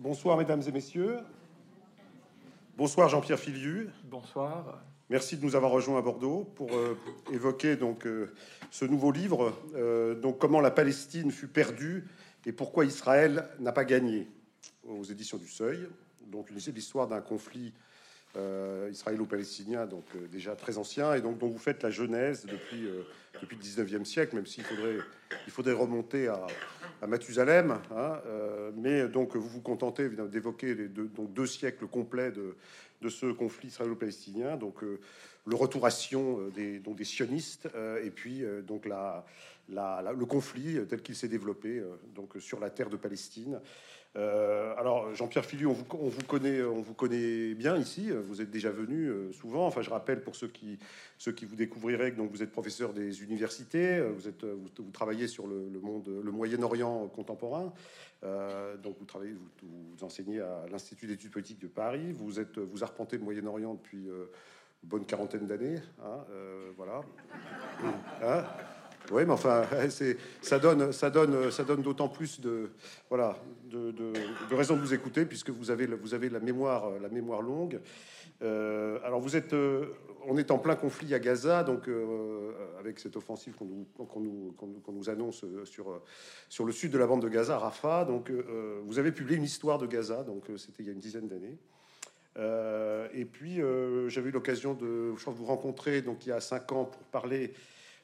Bonsoir, mesdames et messieurs. Bonsoir, Jean-Pierre Filiu. Bonsoir. Merci de nous avoir rejoints à Bordeaux pour euh, évoquer donc euh, ce nouveau livre, euh, donc comment la Palestine fut perdue et pourquoi Israël n'a pas gagné, aux éditions du Seuil. Donc une l'histoire d'un conflit israélo-palestinien, donc euh, déjà très ancien, et donc dont vous faites la genèse depuis, euh, depuis le 19e siècle, même s'il faudrait, il faudrait remonter à, à Mathusalem. hein, euh, mais donc vous vous contentez d'évoquer les deux, donc deux siècles complets de, de ce conflit israélo-palestinien, donc euh, le retour à Sion euh, des, donc des sionistes, euh, et puis euh, donc la, le conflit euh, tel qu'il s'est développé euh, donc sur la terre de Palestine. Euh, alors Jean-Pierre Filiu, on vous, on vous connaît, on vous connaît bien ici. Vous êtes déjà venu euh, souvent. Enfin, je rappelle pour ceux qui ceux qui vous découvriraient donc vous êtes professeur des universités. euh, Vous êtes vous, travaillez sur le, monde, le Moyen-Orient contemporain. Donc vous travaillez, vous, enseignez à l'Institut d'études politiques de Paris. Vous êtes vous arpentez le Moyen-Orient depuis une bonne quarantaine d'années. hein, voilà. Hein oui, mais enfin, ça donne, ça donne, ça donne d'autant plus de, voilà, de, de, raisons de vous écouter puisque vous avez, vous avez la mémoire, la mémoire longue. Euh, alors vous êtes, euh, on est en plein conflit à Gaza, donc euh, avec cette offensive qu'on nous, nous, nous, annonce euh, sur, euh, sur le sud de la bande de Gaza, Rafah. Donc euh, vous avez publié une histoire de Gaza, donc euh, c'était il y a une dizaine d'années. Euh, et puis euh, j'avais eu l'occasion de vous rencontrer donc il y a cinq ans pour parler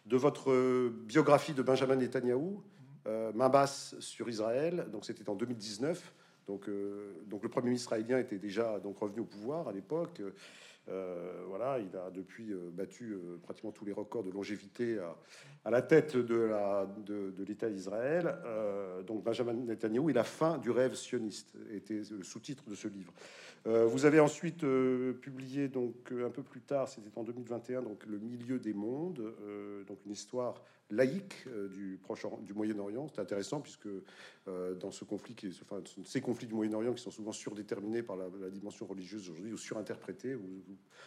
de votre biographie de Benjamin Netanyahou, euh, main basse sur Israël. Donc c'était en 2019. Donc, euh, donc le premier ministre israélien était déjà donc revenu au pouvoir à l'époque. Euh, voilà, il a depuis euh, battu pratiquement tous les records de longévité à, à la tête de la de, de l'État d'Israël. Donc Benjamin Netanyahou et la fin du rêve sioniste était le sous-titre de ce livre. Euh, vous avez ensuite euh, publié donc euh, un peu plus tard, c'était en 2021, donc le milieu des mondes, donc une histoire laïque du Moyen-Orient. C'est intéressant puisque dans ces conflits du Moyen-Orient qui sont souvent surdéterminés par la, dimension religieuse aujourd'hui ou surinterprétés, vous,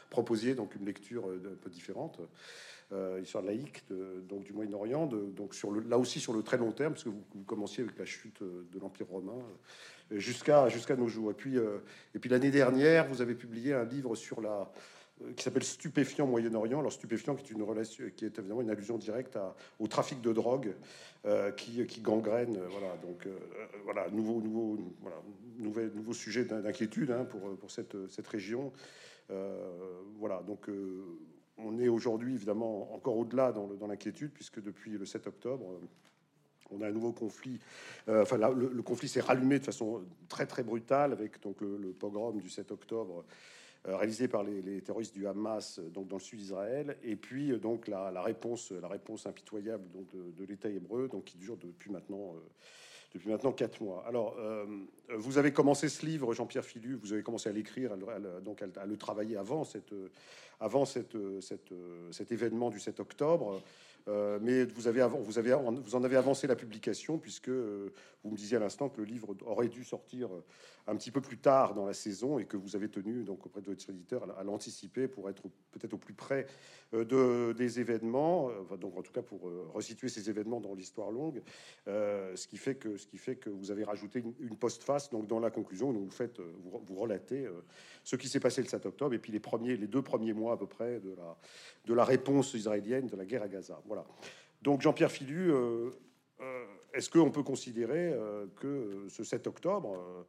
proposiez donc une lecture un peu différente. Euh, histoire laïque donc du Moyen-Orient, donc là aussi sur le très long terme, parce que vous, commenciez avec la chute de l'Empire romain jusqu'à jusqu'à nos jours. Et puis, euh, et puis l'année dernière, vous avez publié un livre sur la euh, qui s'appelle Stupéfiant Moyen-Orient. Alors stupéfiant, qui est une relation, qui est évidemment une allusion directe au trafic de drogue euh, qui, qui gangrène. Voilà, donc voilà, nouveau, nouveau, voilà, nouvel, nouveau sujet d'in- d'inquiétude hein, pour pour cette cette région. Voilà, donc on est aujourd'hui évidemment encore au-delà dans l'inquiétude puisque depuis le 7 octobre. On a un nouveau conflit. Euh, enfin, le, conflit s'est rallumé de façon très très brutale avec donc le, pogrom du 7 octobre euh, réalisé par les, terroristes du Hamas euh, donc dans le sud d'Israël et puis donc la, réponse la réponse impitoyable donc de, l'État hébreu donc qui dure depuis maintenant depuis maintenant quatre mois. Alors, vous avez commencé ce livre, Jean-Pierre Filu, vous avez commencé à l'écrire, donc à, à le travailler avant, cette, avant cette, cette, cet événement du 7 octobre. Euh, mais vous, avez en avez avancé la publication, puisque euh, vous me disiez à l'instant que le livre aurait dû sortir euh, un petit peu plus tard dans la saison et que vous avez tenu auprès de votre éditeur à, l'anticiper pour être peut-être au plus près de, des événements, donc en tout cas pour resituer ces événements dans l'histoire longue, ce qui fait que vous avez rajouté une, une postface dans la conclusion, donc vous relatez ce qui s'est passé le 7 octobre et puis les deux premiers mois à peu près de la réponse israélienne de la guerre à Gaza. Donc Jean-Pierre Filu, euh, euh, est-ce qu'on peut considérer euh, que ce 7 octobre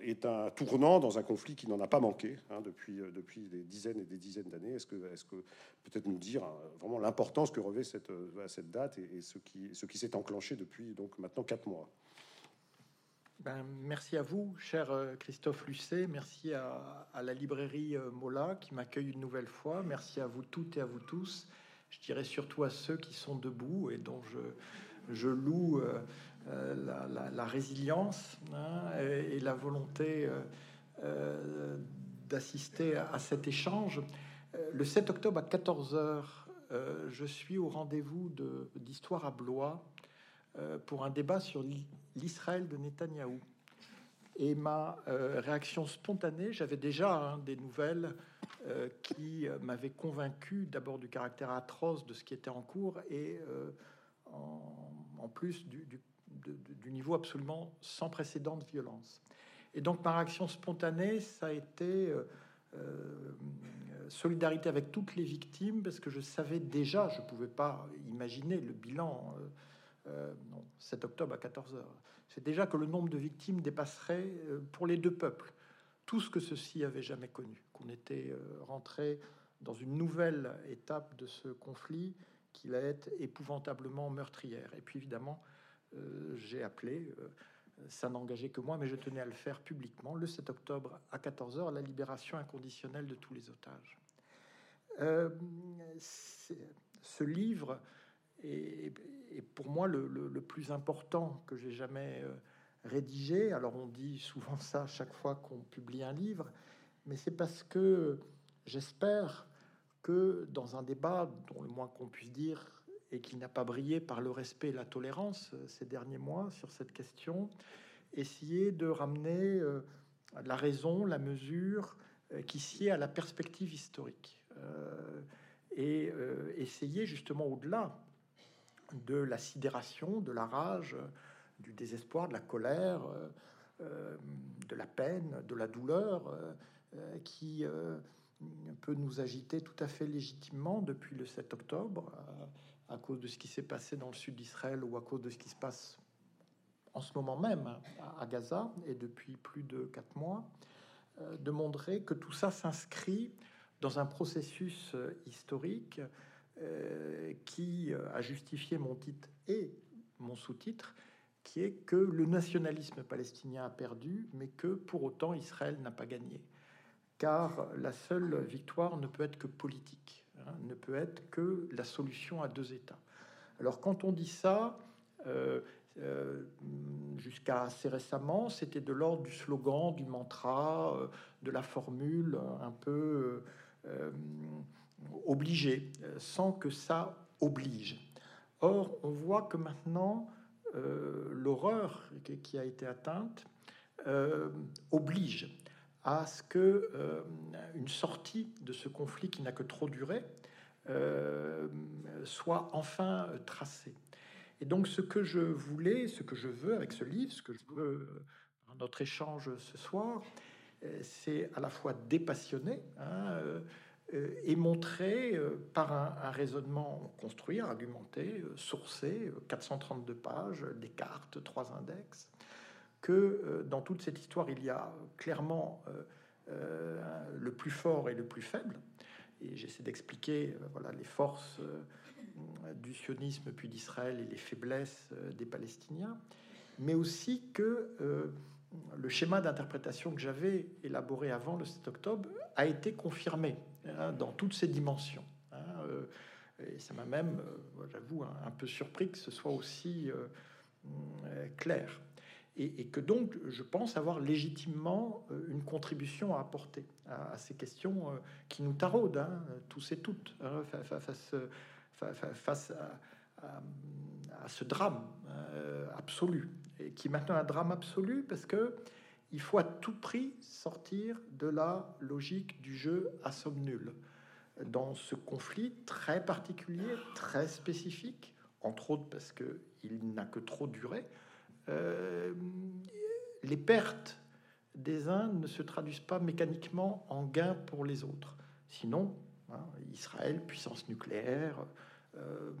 est un tournant dans un conflit qui n'en a pas manqué hein, depuis, depuis des dizaines et des dizaines d'années? Est-ce que, est que peut-être nous dire hein, vraiment l'importance que revêt cette, date et, ce qui, ce qui s'est enclenché depuis donc maintenant quatre mois? Ben, merci à vous, cher Christophe Lucet. Merci à, la librairie Mola qui m'accueille une nouvelle fois. Merci à vous toutes et à vous tous. Je dirais surtout à ceux qui sont debout et dont je, loue euh, euh, la, résilience hein, et, la volonté euh, d'assister à, cet échange. Le 7 octobre à 14h, je suis au rendez-vous de- d'Histoire à Blois pour un débat sur l'I- l'Israël de Netanyahou. Et ma euh, réaction spontanée, j'avais déjà des nouvelles euh, qui euh, m'avaient convaincu d'abord du caractère atroce de ce qui était en cours et en, plus du, niveau absolument sans précédent de violence. Et donc ma réaction spontanée, ça a été solidarité avec toutes les victimes, parce que je savais déjà, je ne pouvais pas imaginer le bilan. Non, 7 octobre à 14 h C'est déjà que le nombre de victimes dépasserait pour les deux peuples tout ce que ceci avait jamais connu, qu'on était rentré dans une nouvelle étape de ce conflit qui va être épouvantablement meurtrière. Et puis évidemment, euh, j'ai appelé, euh, ça n'engageait que moi, mais je tenais à le faire publiquement, le 7 octobre à 14h, la libération inconditionnelle de tous les otages. Euh, ce livre est, pour moi le, plus important que j'ai jamais rédigé. Alors on dit souvent ça chaque fois qu'on publie un livre, mais c'est parce que j'espère que dans un débat dont le moins qu'on puisse dire et qui n'a pas brillé par le respect et la tolérance euh, ces derniers mois sur cette question, essayer de ramener euh, la raison, la mesure euh, qui sied à la perspective historique et essayer justement au-delà de la sidération, de la rage, du désespoir, de la colère, de la peine, de la douleur qui peut nous agiter tout à fait légitimement depuis le 7 octobre, à, cause de ce qui s'est passé dans le sud d'Israël ou à cause de ce qui se passe en ce moment même à, Gaza et depuis plus de quatre mois, euh, de montrer que tout ça s'inscrit dans un processus euh, historique euh, qui a justifié mon titre et mon sous-titre, qui est que le nationalisme palestinien a perdu, mais que pour autant Israël n'a pas gagné car la seule victoire ne peut être que politique, hein, ne peut être que la solution à deux États. Alors quand on dit ça, euh, euh, jusqu'à assez récemment, c'était de l'ordre du slogan, du mantra, euh, de la formule un peu obligée, sans que ça oblige. Or, on voit que maintenant, l'horreur qui a été atteinte oblige à ce que euh, une sortie de ce conflit qui n'a que trop duré euh, soit enfin tracée. Et donc ce que je voulais, ce que je veux avec ce livre, ce que je veux dans notre échange ce soir, euh, c'est à la fois dépassionner hein, et montrer par un, raisonnement construit, argumenté, sourcé, 432 pages, des cartes, trois index, que euh, dans toute cette histoire, il y a clairement euh, euh, le plus fort et le plus faible. Et j'essaie d'expliquer voilà, les forces du sionisme puis d'Israël et les faiblesses des Palestiniens, mais aussi que le schéma d'interprétation que j'avais élaboré avant le 7 octobre a été confirmé hein, dans toutes ses dimensions. Hein, et ça m'a même, j'avoue, un, peu surpris que ce soit aussi clair et, que donc je pense avoir légitimement euh, une contribution à apporter à, ces questions euh, qui nous taraudent, hein, tous et toutes, face, à, ce drame euh, absolu, et qui est maintenant un drame absolu parce que il faut à tout prix sortir de la logique du jeu à somme nulle dans ce conflit très particulier, très spécifique, entre autres parce que il n'a que trop duré. Euh, les pertes des uns ne se traduisent pas mécaniquement en gains pour les autres. Sinon, hein, Israël, puissance nucléaire, euh,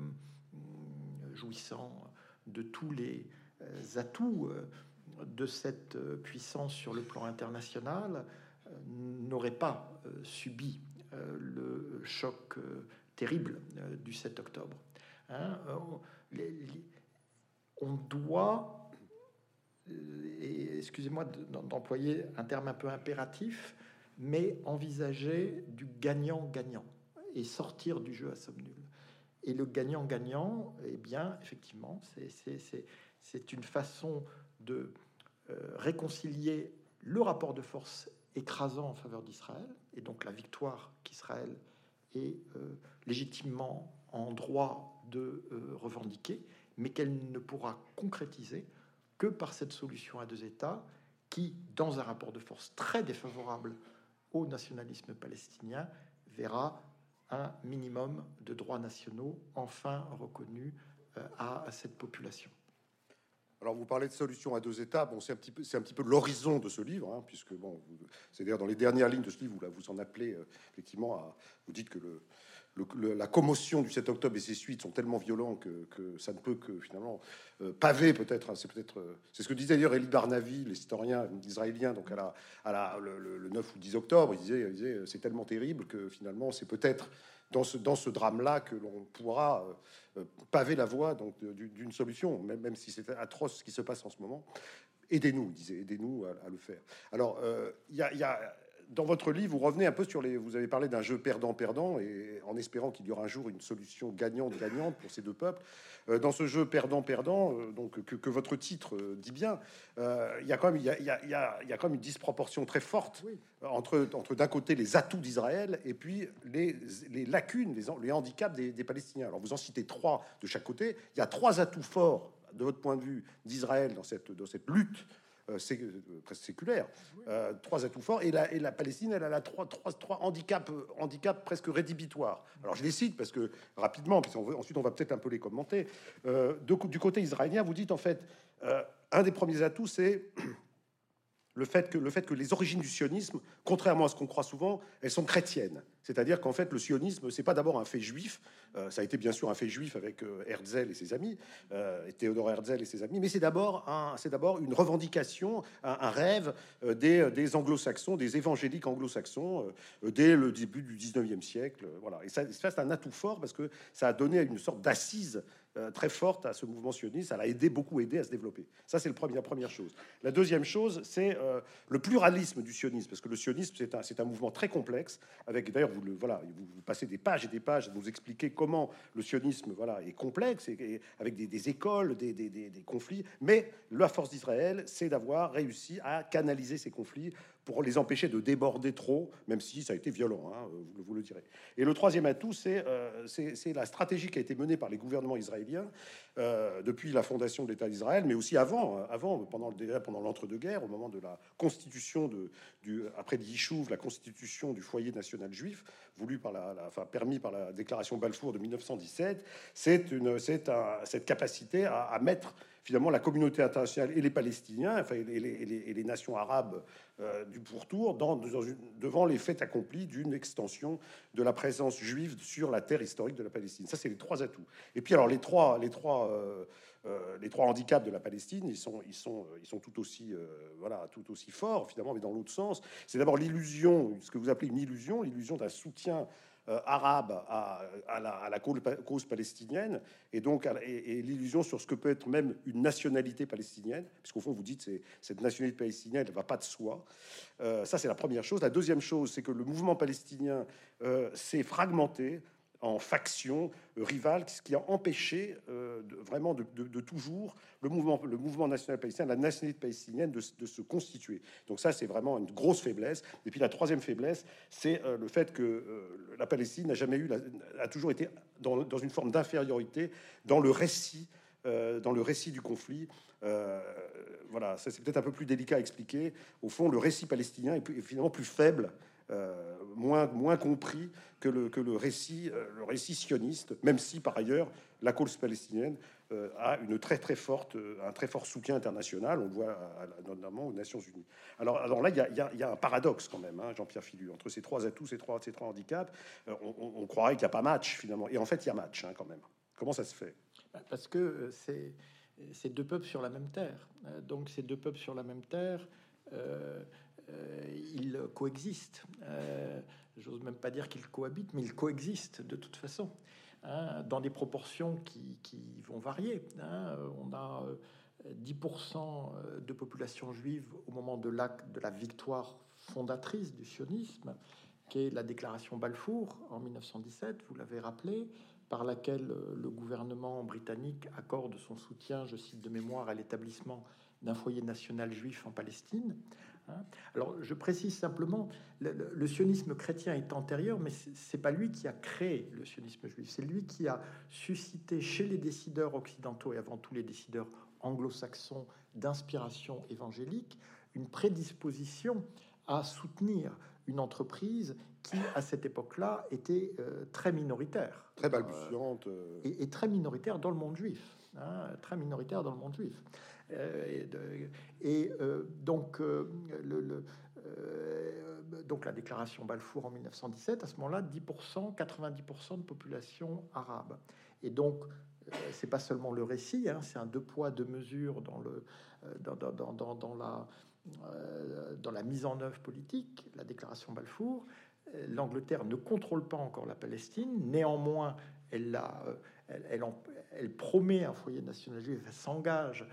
jouissant de tous les euh, atouts de cette puissance sur le plan international, n'aurait pas subi le choc terrible du 7 octobre. Hein, on doit excusez-moi d'employer un terme un peu impératif, mais envisager du gagnant-gagnant et sortir du jeu à somme nulle. Et le gagnant-gagnant, eh bien, effectivement, c'est une façon de euh, réconcilier le rapport de force écrasant en faveur d'Israël, et donc la victoire qu'Israël est euh, légitimement en droit de euh, revendiquer, mais qu'elle ne pourra concrétiser que par cette solution à deux États qui, dans un rapport de force très défavorable au nationalisme palestinien, verra un minimum de droits nationaux enfin reconnus euh, à, cette population. Alors, vous parlez de solution à deux étapes. Bon, c'est un petit peu, peu l'horizon de ce livre, hein, puisque bon, c'est d'ailleurs dans les dernières lignes de ce livre, vous, là, vous en appelez euh, effectivement à, vous dites que le, la commotion du 7 octobre et ses suites sont tellement violents que, ça ne peut que finalement euh, paver peut-être. Hein, c'est peut-être, euh, c'est ce que disait d'ailleurs Elie Barnavi, l'historien israélien, donc à la, à la le, 9 ou 10 octobre, il disait, disait c'est tellement terrible que finalement c'est peut-être dans ce, dans ce drame-là que l'on pourra euh, paver la voie donc d'une solution, même, même si c'est atroce ce qui se passe en ce moment. Aidez-nous, disait, aidez-nous à, le faire. Alors, il y a dans votre livre, vous revenez un peu sur les. Vous avez parlé d'un jeu perdant-perdant, et en espérant qu'il y aura un jour une solution gagnante-gagnante pour ces deux peuples. Euh, dans ce jeu perdant-perdant, euh, donc que, votre titre euh, dit bien, il y a quand même, il y a, y, a, y a, quand même une disproportion très forte entre, entre d'un côté les atouts d'Israël et puis les, les lacunes, les, les handicaps des, des, Palestiniens. Alors vous en citez trois de chaque côté. Il y a trois atouts forts de votre point de vue d'Israël dans cette, dans cette lutte euh, euh, presque séculaire. Euh, trois atouts forts. Et la, et la Palestine, elle a trois, trois, handicaps, handicap presque rédhibitoires. Alors je les cite parce que rapidement, parce ensuite on va peut-être un peu les commenter. du côté israélien, vous dites en fait, un des premiers atouts, c'est le le fait que les origines du sionisme, contrairement à ce qu'on croit souvent, elles sont chrétiennes. C'est-à-dire qu'en fait, le sionisme, c'est pas d'abord un fait juif. Euh, ça a été bien sûr un fait juif avec euh, Herzl et ses amis, euh, et Théodore Herzl et ses amis, mais c'est d'abord un, c'est d'abord une revendication, un, rêve des, des anglo-saxons, des évangéliques anglo-saxons, dès le début du 19e siècle. voilà. Et ça, ça c'est un atout fort parce que ça a donné une sorte d'assise euh, très forte à ce mouvement sioniste. Ça l'a aidé, beaucoup aidé à se développer. Ça, c'est le premier, la première chose. La deuxième chose, c'est euh, le pluralisme du sionisme, parce que le sionisme, c'est un, c'est un mouvement très complexe, avec d'ailleurs, vous, voilà, vous, passez des pages et des pages à nous expliquer comment le sionisme voilà, est complexe, et, avec des, écoles, des, des conflits, mais la force d'Israël, c'est d'avoir réussi à canaliser ces conflits pour les empêcher de déborder trop, même si ça a été violent, hein, vous, le direz. Et le troisième atout, euh, c'est la stratégie qui a été menée par les gouvernements israéliens euh, depuis la fondation de l'État d'Israël, mais aussi avant, avant pendant, l'entre-deux-guerres, au moment de la constitution du, après l'Yishuv, la constitution du foyer national juif, voulu par la, enfin, permis par la déclaration Balfour de 1917, c'est cette capacité à mettre finalement la communauté internationale et les Palestiniens, enfin, et, les, nations arabes euh, du pourtour, dans, devant les faits accomplis d'une extension de la présence juive sur la terre historique de la Palestine. Ça, c'est les trois atouts. Et puis, alors, les trois, les trois, euh, euh, les trois handicaps de la Palestine, ils sont, ils sont, ils sont tout aussi, voilà, tout aussi forts, finalement, mais dans l'autre sens. C'est d'abord l'illusion, ce que vous appelez une illusion, l'illusion d'un soutien euh, arabe à, la, cause palestinienne et donc et, l'illusion sur ce que peut être même une nationalité palestinienne, puisqu'au fond vous dites c'est cette nationalité palestinienne ne va pas de soi. Euh, ça c'est la première chose. La deuxième chose c'est que le mouvement palestinien euh, s'est fragmenté en factions rivales, ce qui a empêché euh, vraiment de, toujours le mouvement, national palestinien, la nationalité palestinienne de, se constituer. Donc ça, c'est vraiment une grosse faiblesse. Et puis la troisième faiblesse, c'est euh, le fait que euh, la Palestine n'a jamais eu, a toujours été dans, dans une forme d'infériorité dans le récit, dans le récit du conflit. voilà, ça c'est peut-être un peu plus délicat à expliquer. Au fond, le récit palestinien est, est finalement plus faible euh, moins, compris que le, récit, euh, le sioniste, même si par ailleurs la cause palestinienne euh, a une très très forte, un très fort soutien international, on le voit notamment aux Nations Unies. Alors, là, il y, a un paradoxe quand même, hein, Jean-Pierre Filu, entre ces trois atouts, ces trois, ces trois handicaps, on, croirait qu'il n'y a pas match finalement, et en fait il y a match hein, quand même. Comment ça se fait? Bah, Parce que c'est deux peuples sur la même terre. Donc ces deux peuples sur la même terre, ils coexistent. Euh, j'ose même pas dire qu'ils cohabitent, mais ils coexistent de toute façon, hein, dans des proportions qui, vont varier. Hein. On a 10% euh, de population juive au moment de de la victoire fondatrice du sionisme, qui est la déclaration Balfour en 1917, vous l'avez rappelé, par laquelle le gouvernement britannique accorde son soutien, je cite de mémoire, à l'établissement d'un foyer national juif en Palestine. Hein. Alors, je précise simplement, le, sionisme chrétien est antérieur, mais c'est pas lui qui a créé le sionisme juif. C'est lui qui a suscité chez les décideurs occidentaux et avant tout les décideurs anglo-saxons d'inspiration évangélique une prédisposition à soutenir une entreprise qui, à cette époque-là, était euh, très minoritaire, très balbutiante, euh, et, très minoritaire dans le monde juif, hein, très minoritaire dans le monde juif. Et, donc, le, donc la déclaration Balfour en 1917, à ce moment-là, 10%, 90% de population arabe. Et donc, c'est pas seulement le récit, hein, c'est un deux poids, deux mesures dans, le, dans, la, la mise en œuvre politique, la déclaration Balfour l'Angleterre ne contrôle pas encore la Palestine. Néanmoins, elle, elle, elle, promet un foyer national juif, elle s'engage euh,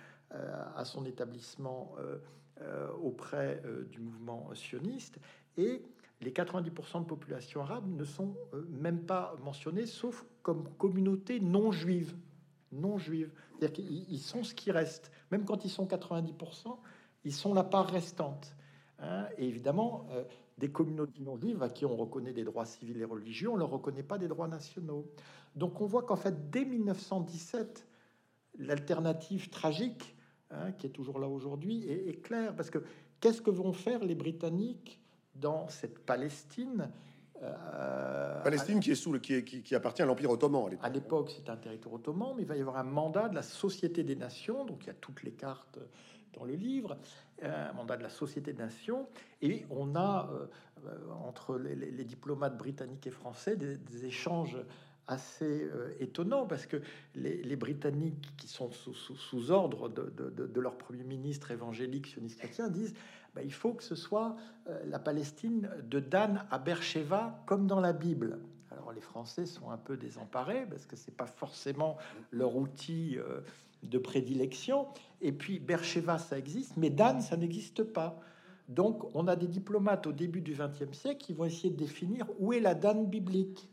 à son établissement euh, euh, auprès du mouvement sioniste. Et les 90% de population arabe ne sont même pas mentionnés, sauf comme communauté non juive. Non juive. C'est-à-dire qu'ils sont ce qui reste. Même quand ils sont 90%, ils sont la part restante. Hein. et évidemment, des communautés non juives à qui on reconnaît des droits civils et religieux, on ne leur reconnaît pas des droits nationaux. Donc on voit qu'en fait, dès 1917, l'alternative tragique, hein, qui est toujours là aujourd'hui, est, claire. Parce que qu'est-ce que vont faire les Britanniques dans cette Palestine euh, Palestine qui, est sous le, qui, qui, appartient à l'Empire ottoman. À l'époque, c'est un territoire ottoman, mais il va y avoir un mandat de la Société des Nations, donc il y a toutes les cartes dans le livre, un mandat de la Société des Nations, et on a euh, entre les, diplomates britanniques et français des, échanges assez euh, étonnants parce que les, Britanniques qui sont sous, ordre de, leur premier ministre évangélique sioniste chrétien disent bah, il faut que ce soit euh, la Palestine de Dan à Beersheba comme dans la Bible. Alors les Français sont un peu désemparés parce que c'est pas forcément leur outil de prédilection. Et puis Bercheva, ça existe, mais Dan, ça n'existe pas. Donc on a des diplomates au début du XXe siècle qui vont essayer de définir où est la Dan biblique.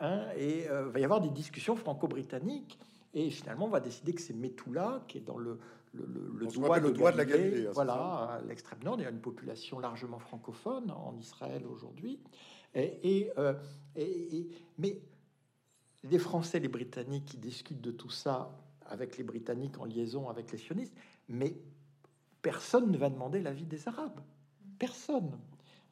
Hein, et il euh, va y avoir des discussions franco-britanniques. Et finalement, on va décider que c'est Metula qui est dans le, le, le, droit, de, la Galilée. Hein, voilà, l'extrême nord. Il y a une population largement francophone en Israël aujourd'hui. Et, euh, et, et, mais les Français, les Britanniques qui discutent de tout ça avec les Britanniques en liaison avec les sionistes, mais personne ne va demander l'avis des Arabes. Personne.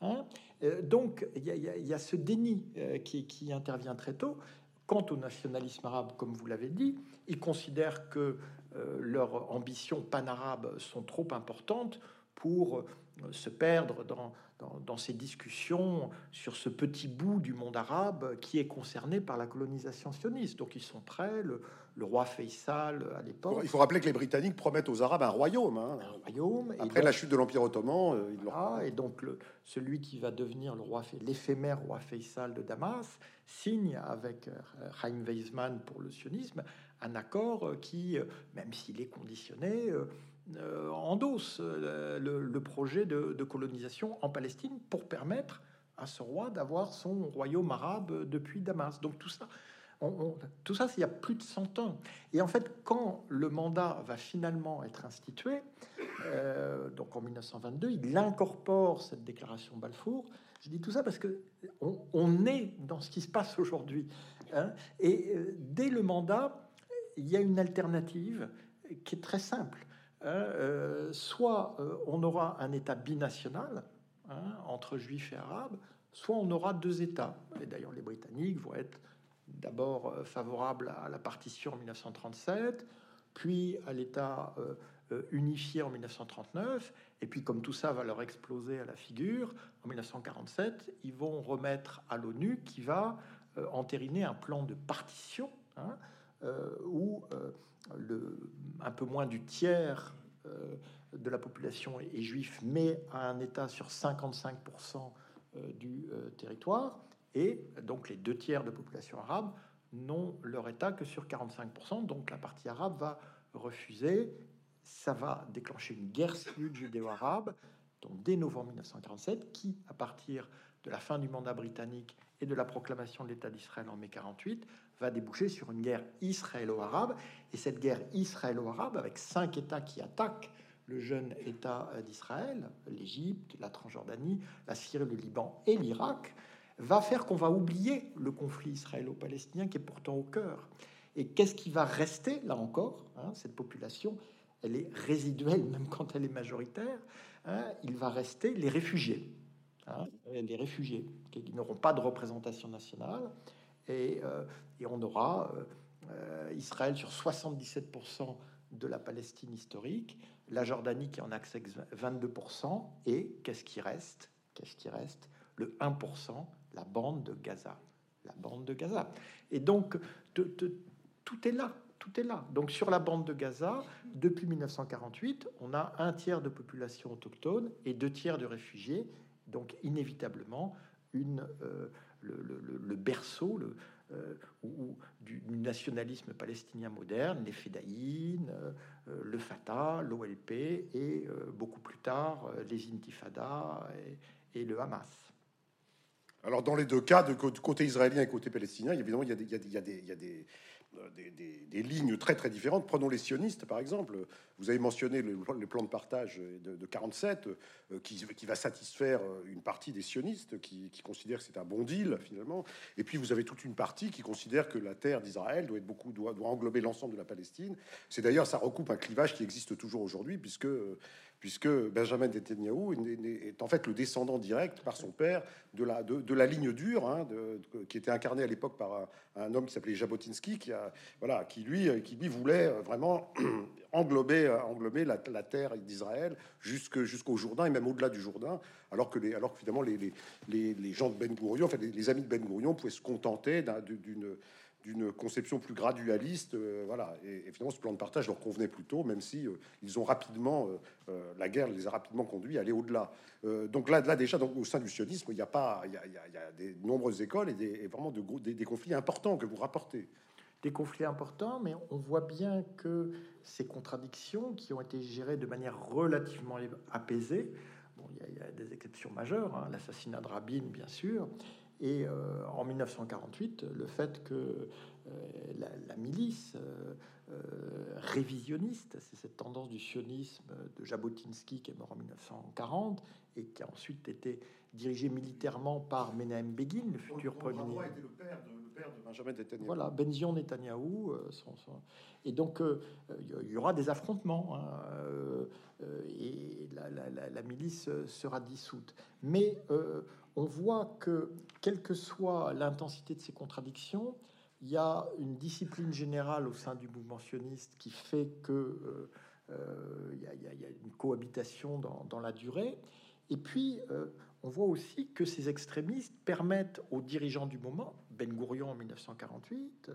Hein. Euh, donc il y, a ce déni euh, qui, intervient très tôt. Quant au nationalisme arabe, comme vous l'avez dit, ils considèrent que euh, leurs ambitions pan-arabes sont trop importantes pour se perdre dans, dans, ces discussions sur ce petit bout du monde arabe qui est concerné par la colonisation sioniste. Donc ils sont prêts, le, le roi Faisal à l'époque. Il faut rappeler que les Britanniques promettent aux Arabes un royaume. Hein. Un royaume. Après la chute de l'Empire ottoman, euh, ils Et donc le, celui qui va devenir le roi, l'éphémère roi Faisal de Damas, signe avec euh, Chaim Weizmann pour le sionisme un accord euh, qui, même s'il est conditionné, endosse le, projet de, colonisation en Palestine pour permettre à ce roi d'avoir son royaume arabe depuis Damas. Donc tout ça tout ça, c'est il y a plus de 100 ans. Et en fait, quand le mandat va finalement être institué, euh, donc en 1922, il incorpore cette déclaration Balfour. Je dis tout ça parce que on, est dans ce qui se passe aujourd'hui. Hein. et euh, dès le mandat, il y a une alternative qui est très simple. Hein. Euh, soit on aura un État binational hein, entre juifs et arabes, soit on aura deux États. Et d'ailleurs, les Britanniques vont être d'abord euh, favorable à la partition en 1937, puis à l'État euh, euh, unifié en 1939, et puis comme tout ça va leur exploser à la figure, en 1947, ils vont remettre à l'ONU qui va entériner un plan de partition hein, où le, un peu moins du tiers de la population est, juif, mais à un État sur 55% du territoire, et donc les deux tiers de population arabe n'ont leur État que sur 45%, donc la partie arabe va refuser, ça va déclencher une guerre civile judéo-arabe, donc dès novembre 1947, qui, à partir de la fin du mandat britannique et de la proclamation de l'État d'Israël en mai 48, va déboucher sur une guerre israélo-arabe. Et cette guerre israélo-arabe, avec cinq États qui attaquent le jeune État d'Israël, l'Égypte, la Transjordanie, la Syrie, le Liban et l'Irak, va faire qu'on va oublier le conflit israélo-palestinien qui est pourtant au cœur. Et qu'est-ce qui va rester, là encore hein, Cette population, elle est résiduelle, même quand elle est majoritaire. Hein, il va rester les réfugiés. Hein, les réfugiés qui n'auront pas de représentation nationale. Et, euh, on aura euh, Israël sur 77% de la Palestine historique, la Jordanie qui en accède 22%, et qu'est-ce qui reste Qu'est-ce qui reste? Le 1%, la bande de Gaza. La bande de Gaza. Et donc, tout est là. Tout est là. Donc sur la bande de Gaza, depuis 1948, on a un tiers de population autochtone et deux tiers de réfugiés. Donc inévitablement, une, euh, le, berceau euh, du, nationalisme palestinien moderne, les Fédaïnes, euh, le Fatah, l'OLP et beaucoup plus tard les Intifadas et, le Hamas. Alors dans les deux cas, de côté israélien et côté palestinien, évidemment, il des, il y a des euh, des, lignes très très différentes. Prenons les sionistes par exemple. Vous avez mentionné le, plan de partage de, 47 euh, qui, va satisfaire euh, une partie des sionistes qui, considèrent que c'est un bon deal finalement. Et puis vous avez toute une partie qui considère que la terre d'Israël doit être beaucoup doit englober l'ensemble de la Palestine. C'est d'ailleurs ça recoupe un clivage qui existe toujours aujourd'hui puisque puisque Benjamin Netanyahu est en fait le descendant direct par son père de la, ligne dure, hein, qui était incarnée à l'époque par un, homme qui s'appelait Jabotinsky, qui, a, voilà, qui, lui, qui lui voulait vraiment englober, englober la, terre d'Israël jusqu'au Jourdain et même au-delà du Jourdain, alors que, les, alors que finalement les, les, gens de Ben enfin les, amis de Ben Gurion pouvaient se contenter d'une d'une conception plus gradualiste. Euh, voilà. Et, finalement, ce plan de partage leur convenait plutôt, même si euh, ils ont rapidement, euh, la guerre les a rapidement conduits à aller au-delà. donc là, là déjà, donc, au sein du sionisme, il y a pas, il y a, il y a, des nombreuses écoles et, des, vraiment de, des, des, conflits importants que vous rapportez. Des conflits importants, mais on voit bien que ces contradictions qui ont été gérées de manière relativement apaisée, bon, il y a, des exceptions majeures, hein, l'assassinat de Rabin, bien sûr, et euh, en 1948, le fait que euh, la, milice euh, révisionniste, c'est cette tendance du sionisme de Jabotinsky qui est mort en 1940 et qui a ensuite été dirigé militairement par Menahem Begin, le futur premier ministre. Père de, Benjamin Netanyahu. Voilà, Benzion Netanyahu. Et donc, il y aura des affrontements hein, et la, milice sera dissoute. Mais on voit que, quelle que soit l'intensité de ces contradictions, il y a une discipline générale au sein du mouvement sioniste qui fait que euh, euh, il, y a, une cohabitation dans, la durée. Et puis, euh, on voit aussi que ces extrémistes permettent aux dirigeants du moment, Ben Gurion en 1948,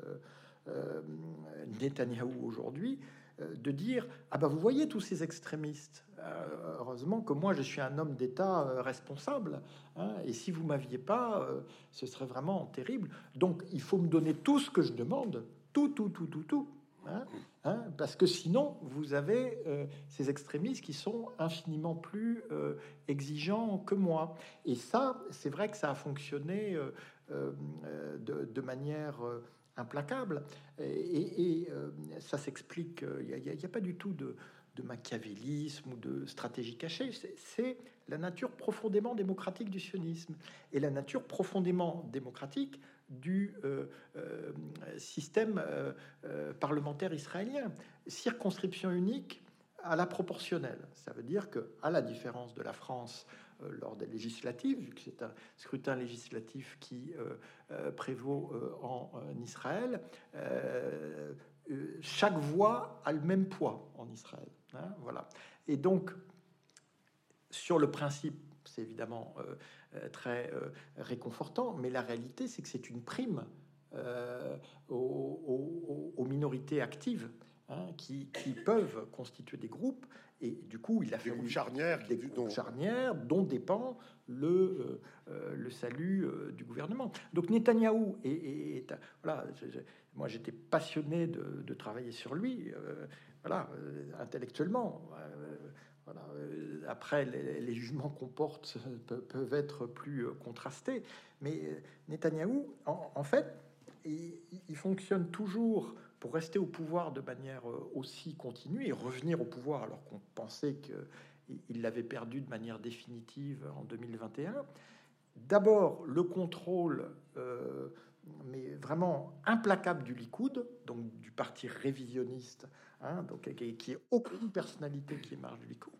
Netanyahou aujourd'hui, de dire ah ben vous voyez tous ces extrémistes euh, heureusement que moi je suis un homme d'État euh, responsable hein, et si vous m'aviez pas euh, ce serait vraiment terrible. Donc il faut me donner tout ce que je demande tout tout tout tout tout hein, hein, parce que sinon vous avez ces extrémistes qui sont infiniment plus exigeants que moi et ça c'est vrai que ça a fonctionné de, de, manière implacable. Et, euh, ça s'explique, il n'y a, pas du tout de, machiavélisme ou de stratégie cachée. C'est la nature profondément démocratique du sionisme et la nature profondément démocratique du euh, euh, système parlementaire israélien. Circonscription unique à la proportionnelle. Ça veut dire que, à la différence de la France euh, lors des législatives, vu que c'est un scrutin législatif qui euh, euh, prévaut en, Israël, chaque voix a le même poids en Israël. Hein, voilà. Et donc, sur le principe, c'est évidemment très réconfortant, mais la réalité, c'est que c'est une prime aux, minorités actives. Hein, qui, peuvent constituer des groupes et du coup, il a fait une charnière, des dont... charnières dont dépend le, euh, euh, le salut euh, du gouvernement. Donc Netanyahou et voilà, moi j'étais passionné de, travailler sur lui, voilà, intellectuellement. Voilà. Après, les, jugements qu'on porte peuvent, être plus contrastés, mais Netanyahou, en, fait, il fonctionne toujours pour rester au pouvoir de manière euh, aussi continue et revenir au pouvoir alors qu'on pensait qu'il l'avait perdu de manière définitive en 2021. D'abord, le contrôle, euh, mais vraiment implacable du Likoud, donc du parti révisionniste, hein, donc qui est aucune personnalité qui émarge du Likoud.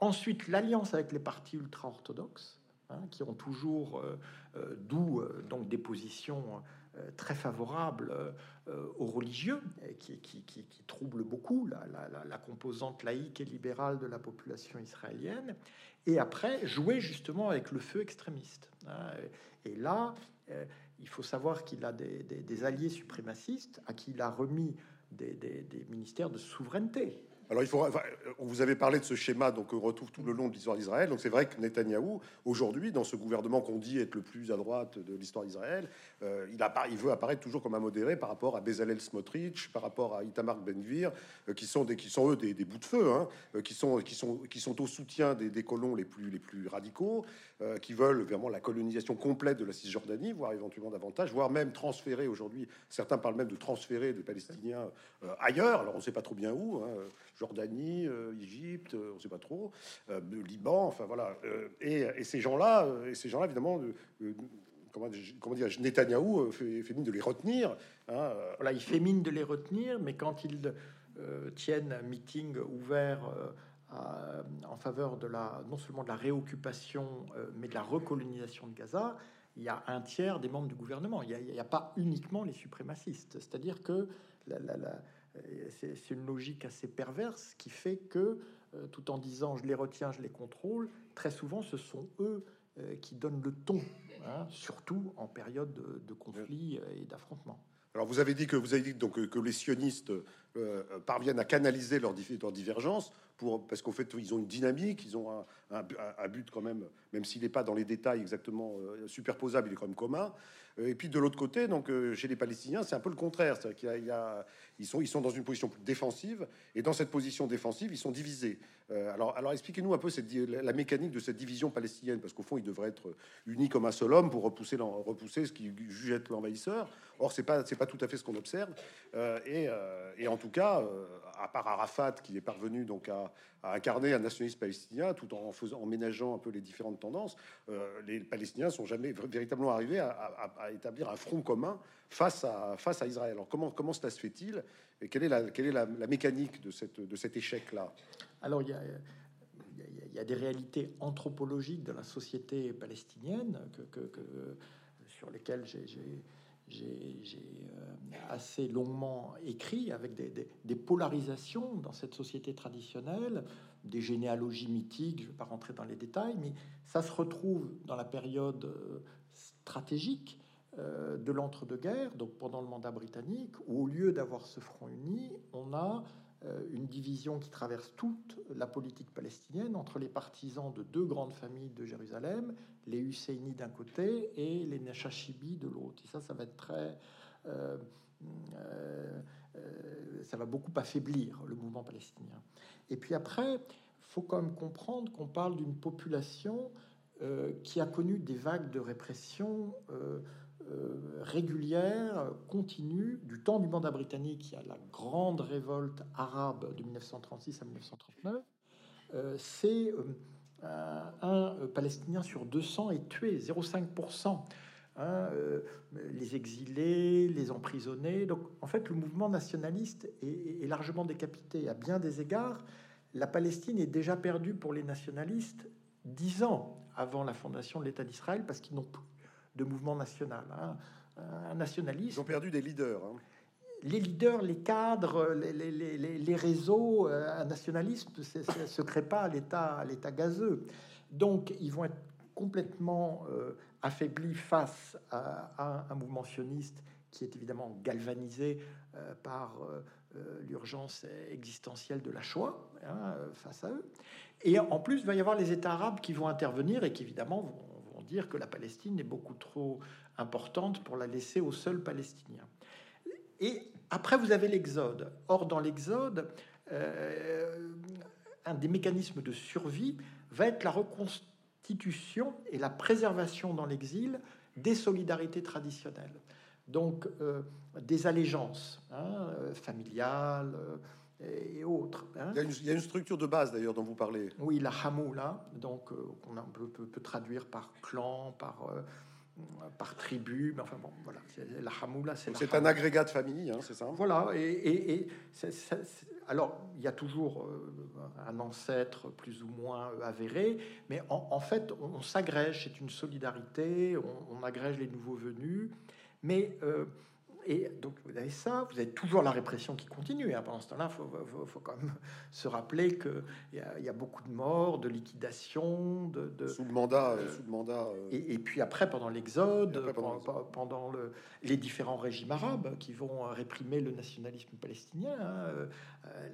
Ensuite, l'alliance avec les partis ultra-orthodoxes, hein, qui ont toujours, euh, d'où donc des positions très favorable aux religieux, qui, qui, qui, trouble beaucoup la, la, composante laïque et libérale de la population israélienne, et après jouer justement avec le feu extrémiste. Hein. Et là, il faut savoir qu'il a des, des, alliés suprémacistes à qui il a remis des, ministères de souveraineté. Alors, il faut, vous avez parlé de ce schéma, donc on retrouve tout le long de l'histoire d'Israël. Donc, c'est vrai que Netanyahou, aujourd'hui, dans ce gouvernement qu'on dit être le plus à droite de l'histoire d'Israël, euh, il, il, veut apparaître toujours comme un modéré par rapport à Bezalel Smotrich, par rapport à Itamar Ben-Gvir, euh, qui sont des, qui sont eux des, bouts de feu, hein, euh, qui sont, qui sont, qui sont au soutien des, colons les plus, les plus radicaux, qui veulent vraiment la colonisation complète de la Cisjordanie, voire éventuellement davantage, voire même transférer aujourd'hui. Certains parlent même de transférer des Palestiniens ailleurs. Alors, on ne sait pas trop bien où. Hein, Jordanie, euh, Égypte, euh, on ne sait pas trop, euh, Liban, enfin voilà. Et, ces gens-là, et ces gens-là, évidemment, comment, comment dire, Netanyahou fait, mine de les retenir. Hein, voilà, il fait mine de les retenir, mais quand ils tiennent un meeting ouvert en faveur de la, non seulement de la réoccupation, mais de la recolonisation de Gaza, il y a un tiers des membres du gouvernement. Il n'y a, a, pas uniquement les suprémacistes. C'est-à-dire que la, la, c'est une logique assez perverse qui fait que, euh, tout en disant je les retiens, je les contrôle, très souvent ce sont eux euh, qui donnent le ton, hein, surtout en période de, conflit euh, et d'affrontement. Alors vous avez dit que vous avez dit donc que les sionistes parviennent à canaliser leurs, divergences pour parce qu'en fait ils ont une dynamique, ils ont un, but quand même, même s'il n'est pas dans les détails exactement superposable, il est quand même commun. Et puis de l'autre côté, donc chez les Palestiniens, c'est un peu le contraire, c'est-à-dire qu'il y, a ils sont, ils sont dans une position défensive, et dans cette position défensive, ils sont divisés. Euh, alors, expliquez-nous un peu la mécanique de cette division palestinienne, parce qu'au fond, ils devraient être unis comme un seul homme pour repousser, repousser ce qui juge être l'envahisseur. Or, c'est pas, c'est pas tout à fait ce qu'on observe. Euh, et, euh, et, en tout cas, à part Arafat, qui est parvenu donc à, incarner un nationalisme palestinien, tout en faisant, en ménageant un peu les différentes tendances, les Palestiniens sont jamais véritablement arrivés à, à, établir un front commun face à, face à Israël. Alors, comment, comment cela se fait-il et quelle est la, quelle la, mécanique de, cette, cet échec-là? Alors, il y, a, il des réalités anthropologiques de la société palestinienne que, sur lesquelles j'ai euh, assez longuement écrit, avec des, polarisations dans cette société traditionnelle, des généalogies mythiques, je ne vais pas rentrer dans les détails, mais ça se retrouve dans la période euh, stratégique euh, de l'entre-deux-guerres, donc pendant le mandat britannique, où au lieu d'avoir ce front uni, on a une division qui traverse toute la politique palestinienne entre les partisans de deux grandes familles de Jérusalem, les Husseini d'un côté et les Nashashibi de l'autre. Et ça, ça va être très... Euh, ça va beaucoup affaiblir le mouvement palestinien. Et puis après, faut quand même comprendre qu'on parle d'une population qui a connu des vagues de répression euh, régulière, continue, du temps du mandat britannique, il y a la grande révolte arabe de 1936 à 1939, euh, c'est euh, un, Palestinien sur 200 est tué, 0,5%. Hein, les exilés, les emprisonnés. Donc, en fait, le mouvement nationaliste est, est, largement décapité. À bien des égards, la Palestine est déjà perdue pour les nationalistes dix ans avant la fondation de l'État d'Israël parce qu'ils n'ont plus de mouvement national. Hein. Un nationaliste. Ils ont perdu des leaders. Hein. Les leaders, les cadres, les, les, les, les réseaux, euh, un nationalisme ne se crée pas à l'état, à l'état gazeux. Donc, ils vont être complètement euh, affaiblis face à, un mouvement sioniste qui est évidemment galvanisé euh, par l'urgence existentielle de la Shoah hein, face à eux. Et en plus, il va y avoir les États arabes qui vont intervenir et qui évidemment vont dire que la Palestine est beaucoup trop importante pour la laisser aux seuls Palestiniens. Et après, vous avez l'Exode. Or, dans l'Exode, euh, un des mécanismes de survie va être la reconstitution et la préservation dans l'exil des solidarités traditionnelles. Donc, euh, des allégeances hein, familiales, et autres. Hein. Il, y a une, structure de base d'ailleurs dont vous parlez. Oui, la hamoula, donc euh, on peut, peut, traduire par clan, par euh, par tribu, mais enfin bon, voilà, la hamoula, c'est c'est un agrégat de famille, hein, c'est ça. Voilà, et, et, alors il y a toujours euh, un ancêtre plus ou moins avéré, mais en, fait on, s'agrège, c'est une solidarité, on, on, agrège les nouveaux venus, Mais et donc vous avez ça, vous avez toujours la répression qui continue. Hein. Pendant ce temps-là, il faut, quand même se rappeler qu'il y, y, a beaucoup de morts, de liquidations, de, sous le mandat, euh, sous le mandat. Euh, et, puis après, pendant l'Exode, pendant, le, les différents régimes arabes qui vont réprimer le nationalisme palestinien, hein, euh,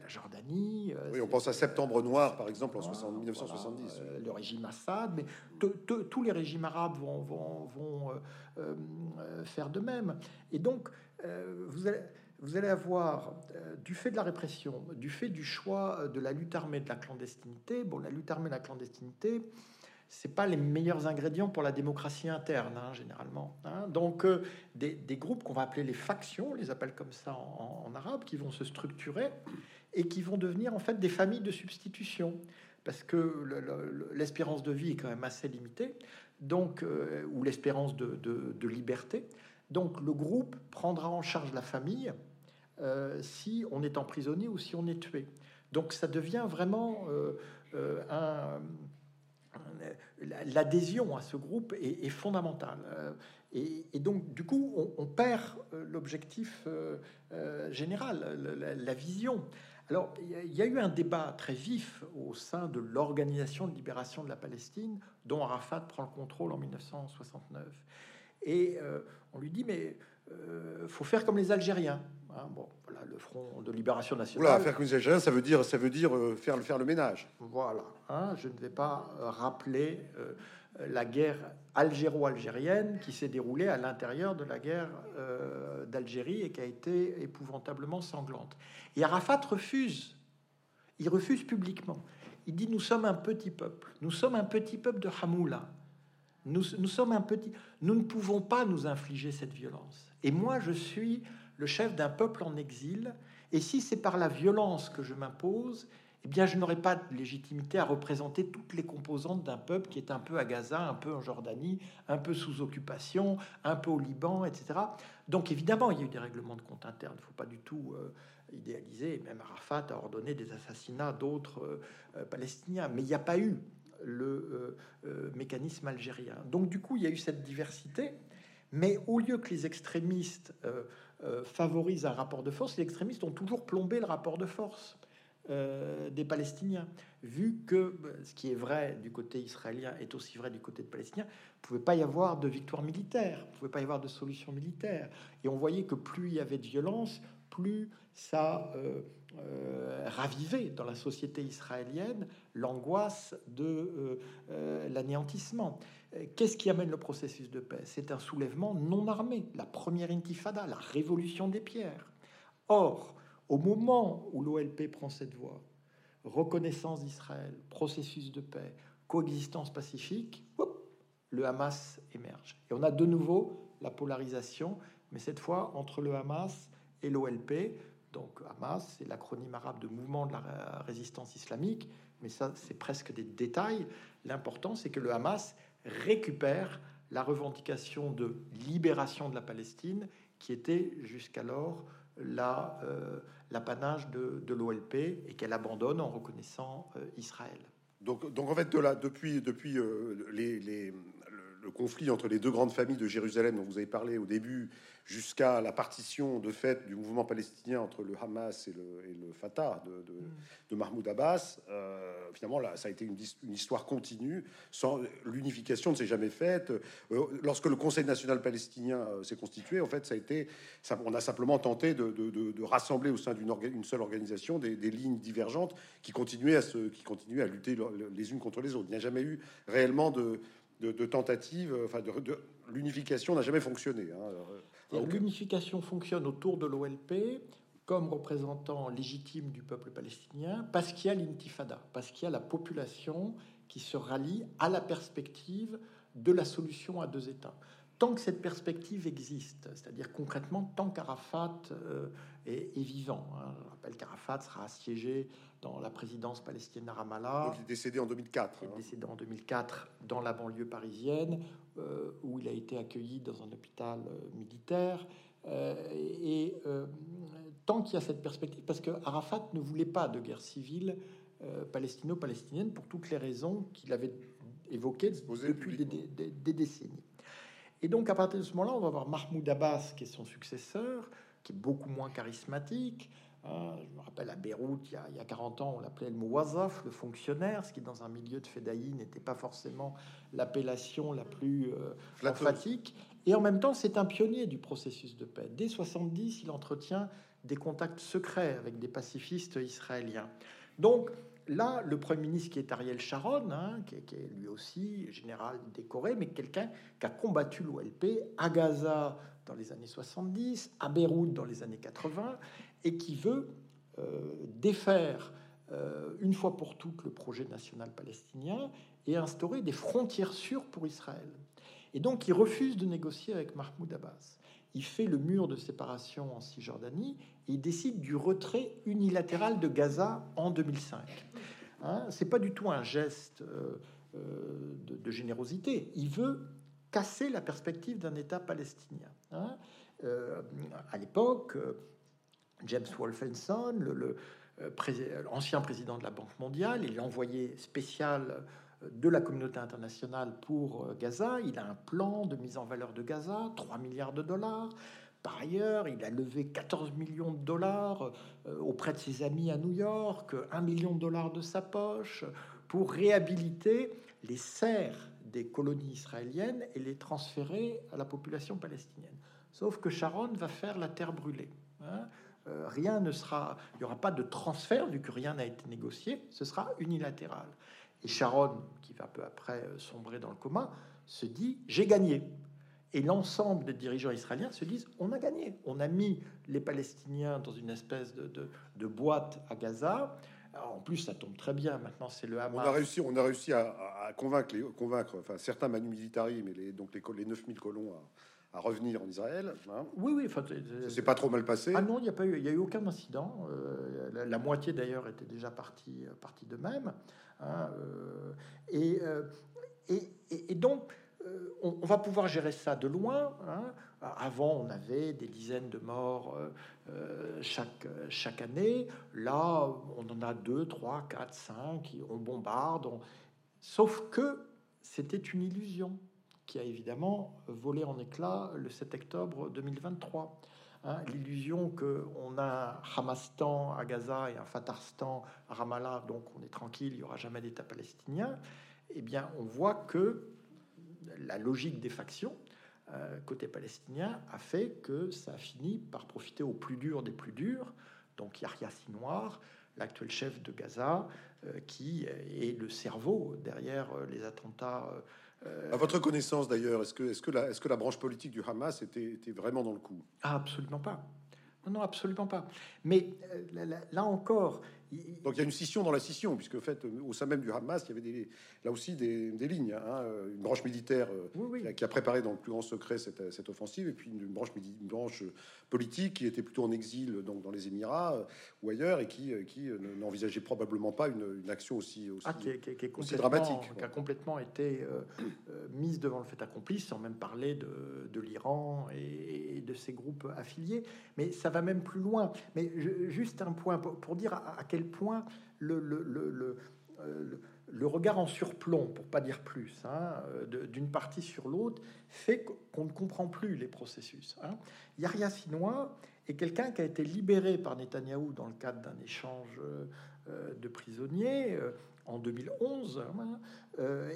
la Jordanie. oui, on pense à Septembre Noir, par exemple, en 1970. le régime Assad, mais tous les régimes arabes vont, vont, vont faire de même. Et donc, euh, vous, allez, vous allez avoir, euh, du fait de la répression, du fait du choix de la lutte armée de la clandestinité, bon, la lutte armée de la clandestinité, c'est pas les meilleurs ingrédients pour la démocratie interne, hein, généralement. Hein. Donc, euh, des, groupes qu'on va appeler les factions, on les appelle comme ça en, arabe, qui vont se structurer et qui vont devenir en fait des familles de substitution, parce que l'espérance de vie est quand même assez limitée, donc, ou l'espérance de, liberté. Donc le groupe prendra en charge la famille euh, si on est emprisonné ou si on est tué. Donc ça devient vraiment euh, euh, un, l'adhésion à ce groupe est, fondamentale. Et, donc, du coup, on, perd l'objectif général, la, vision. Alors, il y a eu un débat très vif au sein de l'Organisation de libération de la Palestine, dont Arafat prend le contrôle en 1969. Et euh, on lui dit, mais euh, faut faire comme les Algériens. Hein, bon, voilà, le Front de Libération Nationale. faire comme les Algériens, ça veut dire, ça veut dire euh, faire, faire le ménage. Voilà. Hein, je ne vais pas rappeler la guerre algéro-algérienne qui s'est déroulée à l'intérieur de la guerre d'Algérie et qui a été épouvantablement sanglante. Et Arafat refuse. Il refuse publiquement. Il dit Nous sommes un petit peuple. Nous sommes un petit peuple de Hamoula. Nous, sommes un petit. Nous ne pouvons pas nous infliger cette violence. Et moi, je suis le chef d'un peuple en exil. Et si c'est par la violence que je m'impose, eh bien, je n'aurai pas de légitimité à représenter toutes les composantes d'un peuple qui est un peu à Gaza, un peu en Jordanie, un peu sous occupation, un peu au Liban, etc. Donc, évidemment, il y a eu des règlements de compte interne. Il ne faut pas du tout euh, idéaliser. Même Arafat a ordonné des assassinats d'autres euh, Palestiniens. Mais il n'y a pas eu le euh, euh, mécanisme algérien. Donc du coup, il y a eu cette diversité, mais au lieu que les extrémistes euh, favorisent un rapport de force, les extrémistes ont toujours plombé le rapport de force. des Palestiniens, vu que ce qui est vrai du côté israélien est aussi vrai du côté des Palestiniens, il pouvait pas y avoir de victoire militaire, il pouvait pas y avoir de solution militaire. Et on voyait que plus il y avait de violence, plus ça euh, raviver dans la société israélienne l'angoisse de euh, euh, l'anéantissement. Qu'est-ce qui amène le processus de paix? C'est un soulèvement non armé, la première intifada, la révolution des pierres. Or, au moment où l'OLP prend cette voie, reconnaissance d'Israël, processus de paix, coexistence pacifique, le Hamas émerge. Et on a de nouveau la polarisation, mais cette fois entre le Hamas et l'OLP, donc Hamas, c'est l'acronyme arabe de Mouvement de la résistance islamique, mais ça c'est presque des détails. L'important c'est que le Hamas récupère la revendication de libération de la Palestine qui était jusqu'alors euh, l'apanage de, l'OLP et qu'elle abandonne en reconnaissant euh, Israël. Donc, en fait, depuis, euh, les, le conflit entre les deux grandes familles de Jérusalem dont vous avez parlé au début, jusqu'à la partition de fait du mouvement palestinien entre le Hamas et le, Fatah de, Mahmoud Abbas, euh, finalement, là, ça a été une, histoire continue. Sans l'unification ne s'est jamais faite. Euh, lorsque le Conseil national palestinien euh, s'est constitué, en fait, ça a été, ça, on a simplement tenté de, rassembler au sein d'une une seule organisation des, lignes divergentes qui continuaient à se, qui continuaient à lutter les unes contre les autres. Il n'y a jamais eu réellement de de, tentatives, enfin de, l'unification n'a jamais fonctionné. Hein. L'unification fonctionne autour de l'OLP comme représentant légitime du peuple palestinien parce qu'il y a l'intifada, parce qu'il y a la population qui se rallie à la perspective de la solution à deux États. Tant que cette perspective existe, c'est-à-dire concrètement tant qu'Arafat euh, est, vivant, hein. je rappelle qu'Arafat sera assiégé dans la présidence palestinienne à Ramallah. il est décédé en 2004. Il est hein. décédé en 2004 dans la banlieue parisienne, euh, où il a été accueilli dans un hôpital euh, militaire. Euh, et tant qu'il y a cette perspective, parce que Arafat ne voulait pas de guerre civile palestino-palestinienne pour toutes les raisons qu'il avait évoquées depuis des, décennies. Et donc, à partir de ce moment-là, on va voir Mahmoud Abbas, qui est son successeur, qui est beaucoup moins charismatique. Hein. je me rappelle à Beyrouth, il y, a, il y a 40 ans, on l'appelait le Mouazaf, le fonctionnaire, ce qui, dans un milieu de Fedaï, n'était pas forcément l'appellation la plus euh, emphatique. Et en même temps, c'est un pionnier du processus de paix. Dès 70, il entretient des contacts secrets avec des pacifistes israéliens. Donc, là, le Premier ministre qui est Ariel Sharon, hein, qui, est, lui aussi général décoré, mais quelqu'un qui a combattu l'OLP à Gaza dans les années 70, à Beyrouth dans les années 80, et qui veut euh, défaire euh, une fois pour toutes le projet national palestinien et instaurer des frontières sûres pour Israël. Et donc il refuse de négocier avec Mahmoud Abbas. Il fait le mur de séparation en Cisjordanie et il décide du retrait unilatéral de Gaza en 2005. Hein, c'est pas du tout un geste euh, de, générosité. Il veut casser la perspective d'un État palestinien. Hein. À l'époque, James Wolfenson, le, ancien président de la Banque mondiale, et l'envoyé spécial de la communauté internationale pour Gaza. Il a un plan de mise en valeur de Gaza, 3 milliards de dollars. Par ailleurs, il a levé 14 millions de dollars euh, auprès de ses amis à New York, 1 million de dollars de sa poche, pour réhabiliter les serres des colonies israéliennes et les transférer à la population palestinienne. Sauf que Sharon va faire la terre brûlée. Hein. Euh, rien ne sera, il n'y aura pas de transfert vu que rien n'a été négocié, ce sera unilatéral. Et Sharon, qui va peu après euh, sombrer dans le coma, se dit j'ai gagné. Et l'ensemble des dirigeants israéliens se disent on a gagné. On a mis les Palestiniens dans une espèce de, boîte à Gaza. en plus, ça tombe très bien. Maintenant, c'est le Hamas. On a réussi, on a réussi à, convaincre, les, convaincre enfin, certains Manu Militari, mais les, donc les, les 9000 colons revenir en Israël. Hein. Oui, oui. c'est pas trop mal passé. Ah non, il n'y a pas eu, il y a eu aucun incident. Euh, la, moitié d'ailleurs était déjà partie, partie de même. Hein, euh, euh, et, et, et, donc euh, on, va pouvoir gérer ça de loin. Hein. Avant, on avait des dizaines de morts euh, euh, chaque, chaque année. Là, on en a deux, trois, quatre, cinq. On bombarde. Sauf que c'était une illusion qui a évidemment volé en éclats le 7 octobre 2023. Hein. L'illusion qu'on a Hamastan à Gaza et un Fatarstan à Ramallah, donc on est tranquille, il n'y aura jamais d'État palestinien. Eh bien, on voit que la logique des factions euh, côté palestinien a fait que ça a fini par profiter au plus dur des plus durs, donc Yahya Sinoir, l'actuel chef de Gaza, euh, qui est le cerveau derrière euh, les attentats. À votre connaissance d'ailleurs, est-ce que, la, branche politique du Hamas était, vraiment dans le coup? Absolument pas. Non, non, absolument pas. Mais là encore, donc il y a une scission dans la scission, puisque en fait, au sein même du Hamas, il y avait des, là aussi des, lignes. Hein, une branche militaire euh, Qui, a, préparé dans le plus grand secret cette, cette offensive, et puis une branche, une branche politique qui était plutôt en exil donc dans les Émirats euh, ou ailleurs, et qui, euh, qui n'envisageait probablement pas une, action aussi, aussi, ah, qui, est, dramatique. Qui a complètement été mise devant le fait accompli, sans même parler de, de l'Iran et, de ses groupes affiliés. Mais ça va même plus loin. Mais juste un point pour, pour dire à, à quel point le, le, le, euh, le, regard en surplomb, pour pas dire plus, hein, d'une partie sur l'autre, fait qu'on ne comprend plus les processus. Hein. Yahya Sinois est quelqu'un qui a été libéré par Netanyahou dans le cadre d'un échange euh, de prisonniers euh, en 2011. Hein,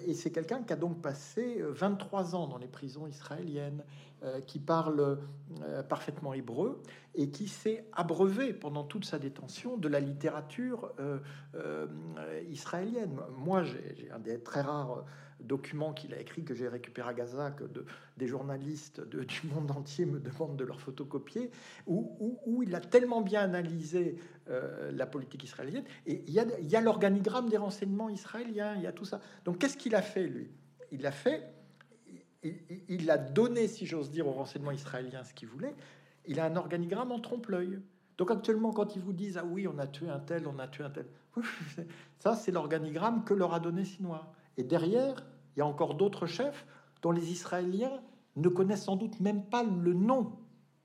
et c'est quelqu'un qui a donc passé 23 ans dans les prisons israéliennes, euh, qui parle euh, parfaitement hébreu et qui s'est abreuvé pendant toute sa détention de la littérature euh, israélienne. Moi, j'ai un des très rares documents qu'il a écrit que j'ai récupéré à Gaza, que de, des journalistes du monde entier me demandent de leur photocopier, où, il a tellement bien analysé la politique israélienne. Et il y a, l'organigramme des renseignements israéliens, il y a tout ça. Donc qu'est-ce qu'il a fait, lui? Il a fait il, a donné, si j'ose dire, au renseignement israélien ce qu'il voulait. Il a un organigramme en trompe-l'œil. Donc actuellement, quand ils vous disent ah oui, on a tué un tel, on a tué un tel, ça c'est l'organigramme que leur a donné Sinois. Et derrière, il y a encore d'autres chefs dont les Israéliens ne connaissent sans doute même pas le nom.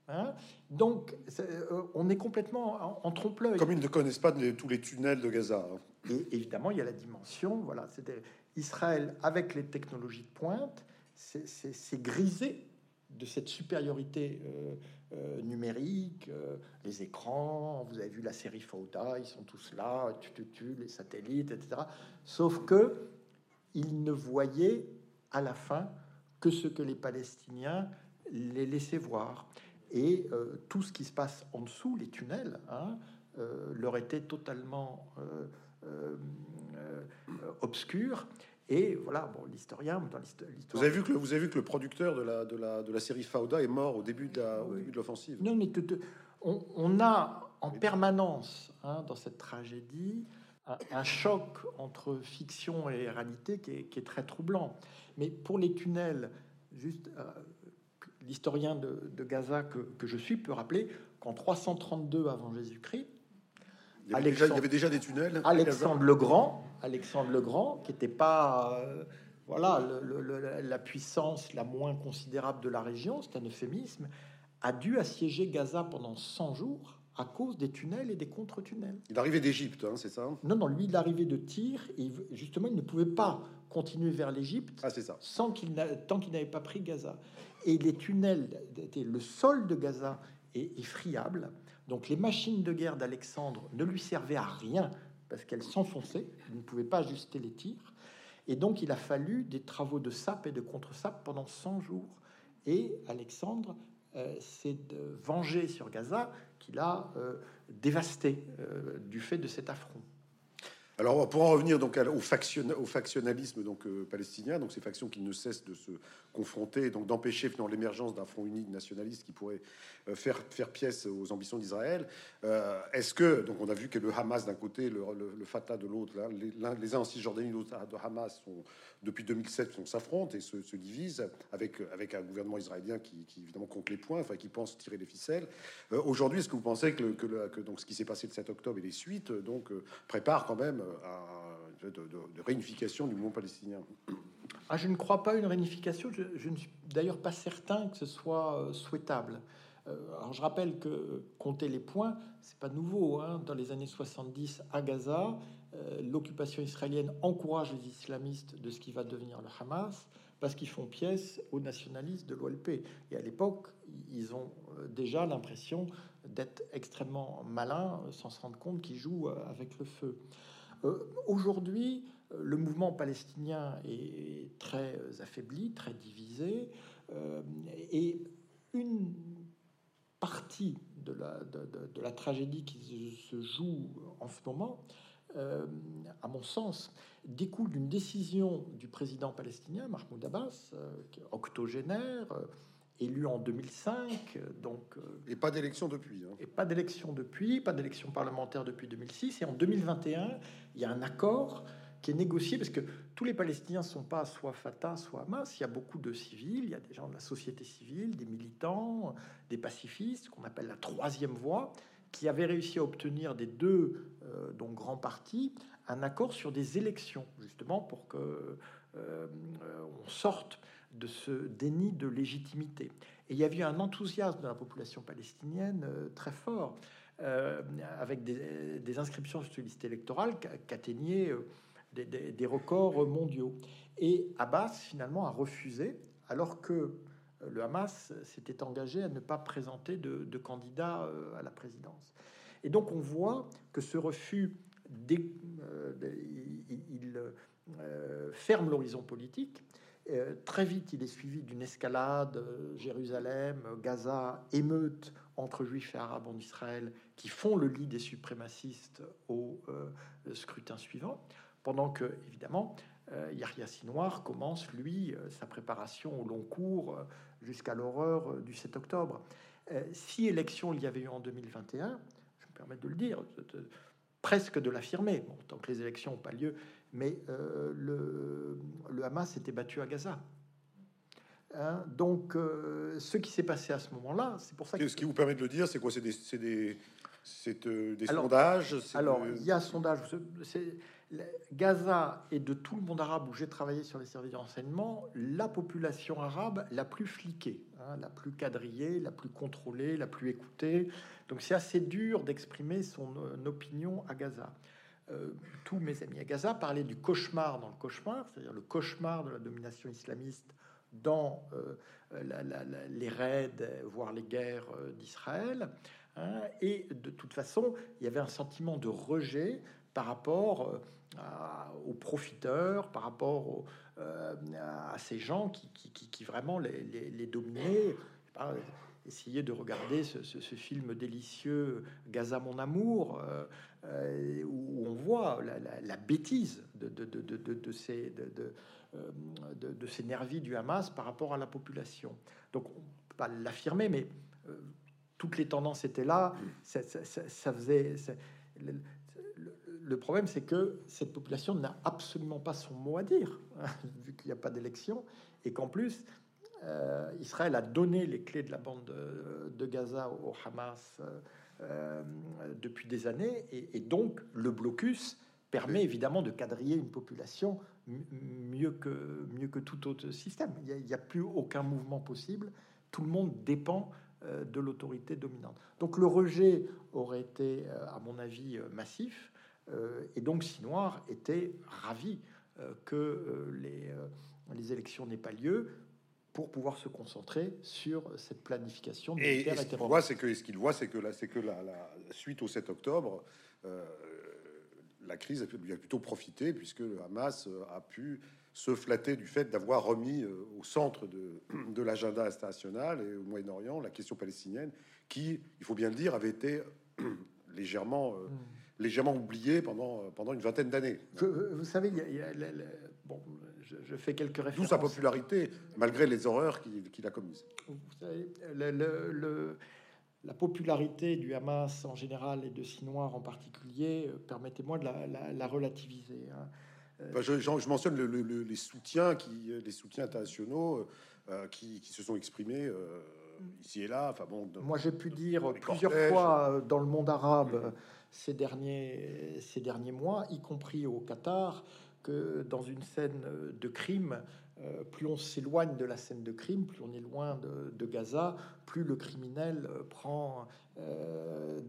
Hein. Donc euh, on est complètement en, trompe-l'œil. Comme ils ne connaissent pas tous les tunnels de Gaza. Hein. Et évidemment, il y a la dimension. Voilà, c'était Israël avec les technologies de pointe c'est grisé de cette supériorité numérique, les écrans, vous avez vu la série Fauda, ils sont tous là, tu, tu, tu, les satellites, etc. Sauf que ils ne voyaient à la fin que ce que les Palestiniens les laissaient voir. Et euh, tout ce qui se passe en dessous, les tunnels, hein, euh, leur était totalement euh, obscur. Et voilà, bon, l'historien, dans l'histoire. Vous avez vu que le, vous avez vu que le producteur de la, de la, de la série Fauda est mort au début de l'offensive. Non, mais on, on, a en permanence hein, dans cette tragédie un, choc entre fiction et réalité qui est, qui est, très troublant. Mais pour les tunnels, juste l'historien de, Gaza que, je suis peut rappeler qu'en 332 avant Jésus-Christ, il, il, y avait déjà des tunnels. Alexandre le Grand, Alexandre le Grand, qui n'était pas euh, voilà la puissance la moins considérable de la région, c'est un euphémisme, a dû assiéger Gaza pendant 100 jours à cause des tunnels et des contre-tunnels. Il arrivait d'Égypte, hein, c'est ça Non, non, lui, il arrivait de Tyr, et justement, il ne pouvait pas continuer vers l'Égypte ah, sans qu'il tant qu'il n'avait pas pris Gaza. Et les tunnels, le sol de Gaza est, friable, donc les machines de guerre d'Alexandre ne lui servaient à rien parce qu'elles s'enfonçaient, il ne pouvait pas ajuster les tirs, et donc il a fallu des travaux de sape et de contre-sape pendant 100 jours. Et Alexandre euh, s'est vengé sur Gaza, qu'il a euh, dévasté euh, du fait de cet affront. Alors, pour en revenir donc au, factionnalisme donc palestinien, donc ces factions qui ne cessent de se confronter, donc d'empêcher l'émergence d'un front uni nationaliste qui pourrait euh, faire faire pièce aux ambitions d'Israël. Euh, est-ce que donc on a vu que le Hamas d'un côté, le, Fatah de l'autre, les, les, uns en Cisjordanie, l'autre de Hamas depuis 2007 s'affrontent et se, divisent avec avec un gouvernement israélien qui, évidemment compte les points, enfin qui pense tirer les ficelles. Aujourd'hui, est-ce que vous pensez que, que, donc ce qui s'est passé le 7 octobre et les suites donc prépare quand même de, réunification du mouvement palestinien ah, Je ne crois pas une réunification. Je, ne suis d'ailleurs pas certain que ce soit euh, souhaitable. Euh, alors je rappelle que compter les points, c'est pas nouveau. Hein. Dans les années 70 à Gaza, euh, l'occupation israélienne encourage les islamistes de ce qui va devenir le Hamas parce qu'ils font pièce aux nationalistes de l'OLP. Et à l'époque, ils ont déjà l'impression d'être extrêmement malins sans se rendre compte qu'ils jouent avec le feu. Euh, aujourd'hui, euh, le mouvement palestinien est très affaibli, très divisé, euh, et une partie de, la, tragédie qui se joue en ce moment, à mon sens, découle d'une décision du président palestinien, Mahmoud Abbas, octogénaire, élu en 2005, donc... Et pas d'élection depuis. Hein. Et pas d'élection depuis, pas d'élection parlementaire depuis 2006. Et en 2021, il y a un accord qui est négocié parce que tous les Palestiniens sont pas soit Fatah, soit Hamas. Il y a beaucoup de civils, il y a des gens de la société civile, des militants, des pacifistes, qu'on appelle la troisième voie, qui avaient réussi à obtenir des deux euh, donc grands partis un accord sur des élections, justement pour que euh, on sorte de ce déni de légitimité. Et il y avait un enthousiasme de la population palestinienne euh, très fort, euh, avec des, inscriptions sur les listes électorales qui atteignaient euh, des, records mondiaux. Et Abbas, finalement, a refusé, alors que le Hamas s'était engagé à ne pas présenter de, candidat à la présidence. Et donc on voit que ce refus, il ferme l'horizon politique euh, très vite, il est suivi d'une escalade, euh, Jérusalem, Gaza, émeute entre juifs et arabes en Israël, qui font le lit des suprémacistes au euh, scrutin suivant, pendant que, évidemment, Yahya Sinoir commence, lui, sa préparation au long cours jusqu'à l'horreur du 7 octobre. si élection il y avait eu en 2021, je me permets de le dire, presque de l'affirmer, tant que les élections n'ont pas lieu, mais euh, le, le, Hamas s'était battu à Gaza. Hein, donc, euh, ce qui s'est passé à ce moment-là, c'est pour ça que... Ce qui vous permet de le dire, c'est quoi? C'est des, des, euh, des sondages Alors, il y a un sondage. Gaza et de tout le monde arabe où j'ai travaillé sur les services de renseignement, la population arabe la plus fliquée, hein, la plus quadrillée, la plus contrôlée, la plus écoutée. Donc, c'est assez dur d'exprimer son opinion à Gaza. Euh, tous mes amis à Gaza parlaient du cauchemar dans le cauchemar, c'est-à-dire le cauchemar de la domination islamiste dans les raids, voire les guerres d'Israël. Hein, et de toute façon, il y avait un sentiment de rejet par rapport aux profiteurs, par rapport à ces gens qui, vraiment les, les, dominaient. Essayer de regarder ce, film délicieux Gaza mon amour, euh, où on voit la, bêtise de, de, de, de ces, euh, de, ces nervis du Hamas par rapport à la population. Donc, on peut pas l'affirmer, mais euh, toutes les tendances étaient là. Ça, faisait. Le, le, problème, c'est que cette population n'a absolument pas son mot à dire, hein, vu qu'il n'y a pas d'élection, et qu'en plus, Israël a donné les clés de la bande de, Gaza au Hamas euh, depuis des années, et, donc le blocus permet évidemment de quadriller une population mieux que, mieux que tout autre système. Il n'y a, plus aucun mouvement possible, tout le monde dépend euh, de l'autorité dominante. Donc le rejet aurait été, euh, à mon avis, massif, et donc Sinoir était ravi que les, les élections n'aient pas lieu pour pouvoir se concentrer sur cette planification et, et ce qu'il voit, c'est que ce qu'il voit, c'est que là, c'est que la, la, suite au 7 octobre, euh, la crise lui a plutôt profité puisque le Hamas euh, a pu se flatter du fait d'avoir remis euh, au centre de, de l'agenda international et au Moyen-Orient la question palestinienne, qui, il faut bien le dire, avait été légèrement, mm. légèrement oubliée pendant, pendant une vingtaine d'années. Vous savez, il y a, bon, je, fais quelques références. D'où sa popularité, malgré les horreurs qu'il a commises. Vous savez, le, la popularité du Hamas en général et de Sinoir en particulier, euh, permettez-moi de la, relativiser. Hein. Euh, je, mentionne les soutiens, qui, les soutiens internationaux euh, qui, se sont exprimés ici et là. Enfin bon, moi j'ai pu dire plusieurs fois dans le monde arabe ces derniers ces derniers mois, y compris au Qatar, que dans une scène de crime, euh, plus on s'éloigne de la scène de crime, plus on est loin de, Gaza, plus le criminel euh, prend euh,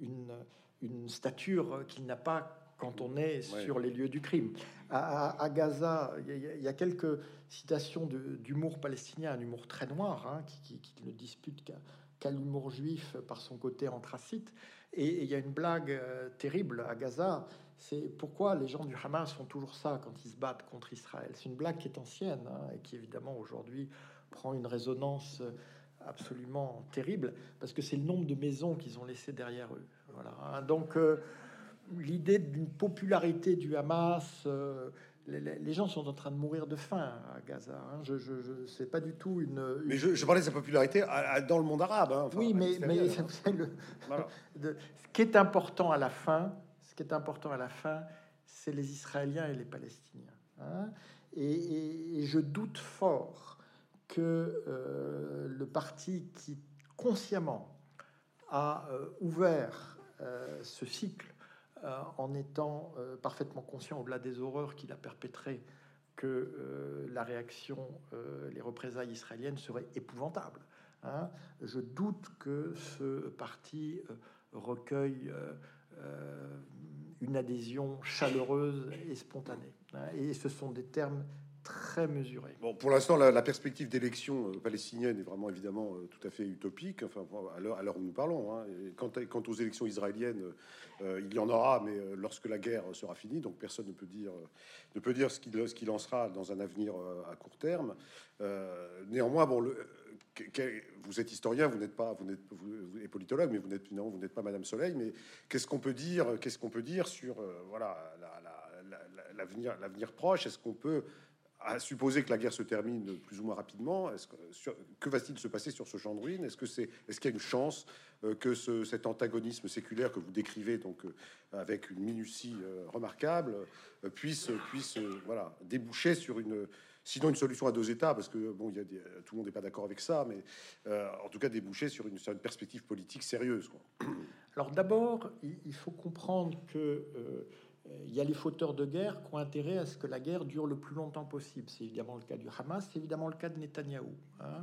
une, stature qu'il n'a pas quand on est sur les lieux du crime. À, Gaza, il y, a quelques citations d'humour palestinien, un humour très noir, hein, qui, ne dispute qu'à l'humour juif par son côté anthracite. Et il y a une blague terrible à Gaza c'est pourquoi les gens du Hamas font toujours ça quand ils se battent contre Israël. C'est une blague qui est ancienne hein, et qui évidemment aujourd'hui prend une résonance euh, absolument terrible parce que c'est le nombre de maisons qu'ils ont laissées derrière eux. Voilà. Hein. Donc euh, l'idée d'une popularité du Hamas, euh, les, gens sont en train de mourir de faim à Gaza. Hein. Je, je, sais pas du tout une. Mais je, parlais de sa popularité dans le monde arabe. oui, mais, mais le, ce qui est important à la fin, ce qui est important à la fin, c'est les Israéliens et les Palestiniens. Hein. et, je doute fort que euh, le parti qui consciemment a euh, ouvert euh, ce cycle en étant parfaitement conscient au-delà des horreurs qu'il a perpétrées que la réaction, les représailles israéliennes seraient épouvantables. Hein. Je doute que ce parti recueille une adhésion chaleureuse et spontanée. Et ce sont des termes très mesurés. Bon, pour l'instant, la, perspective d'élection euh, palestinienne est vraiment évidemment euh, tout à fait utopique. Enfin, à l'heure où nous parlons. Hein. Quant, quant, aux élections israéliennes, il y en aura, mais lorsque la guerre sera finie, donc personne ne peut dire ne peut dire ce qu'il ce qu'il en sera dans un avenir à court terme. néanmoins, bon, le, vous êtes historien, vous n'êtes pas, vous n'êtes vous, politologue, mais vous n'êtes non, vous n'êtes pas Madame Soleil. Mais qu'est-ce qu'on peut dire, qu'est-ce qu'on peut dire sur euh, voilà l'avenir, l'avenir proche? Est-ce qu'on peut à supposer que la guerre se termine plus ou moins rapidement, est-ce que, que va-t-il se passer sur ce champ de ruines? Est-ce que c'est, est-ce qu'il y a une chance euh, que ce, cet antagonisme séculaire que vous décrivez donc euh, avec une minutie remarquable puisse puisse voilà déboucher sur une Sinon, une solution à deux États, parce que bon, y a tout le monde n'est pas d'accord avec ça, mais euh, en tout cas déboucher sur une, sur perspective politique sérieuse. Alors d'abord, il faut comprendre que euh, il y a les fauteurs de guerre qui ont intérêt à ce que la guerre dure le plus longtemps possible. C'est évidemment le cas du Hamas, c'est évidemment le cas de Netanyahou. Hein.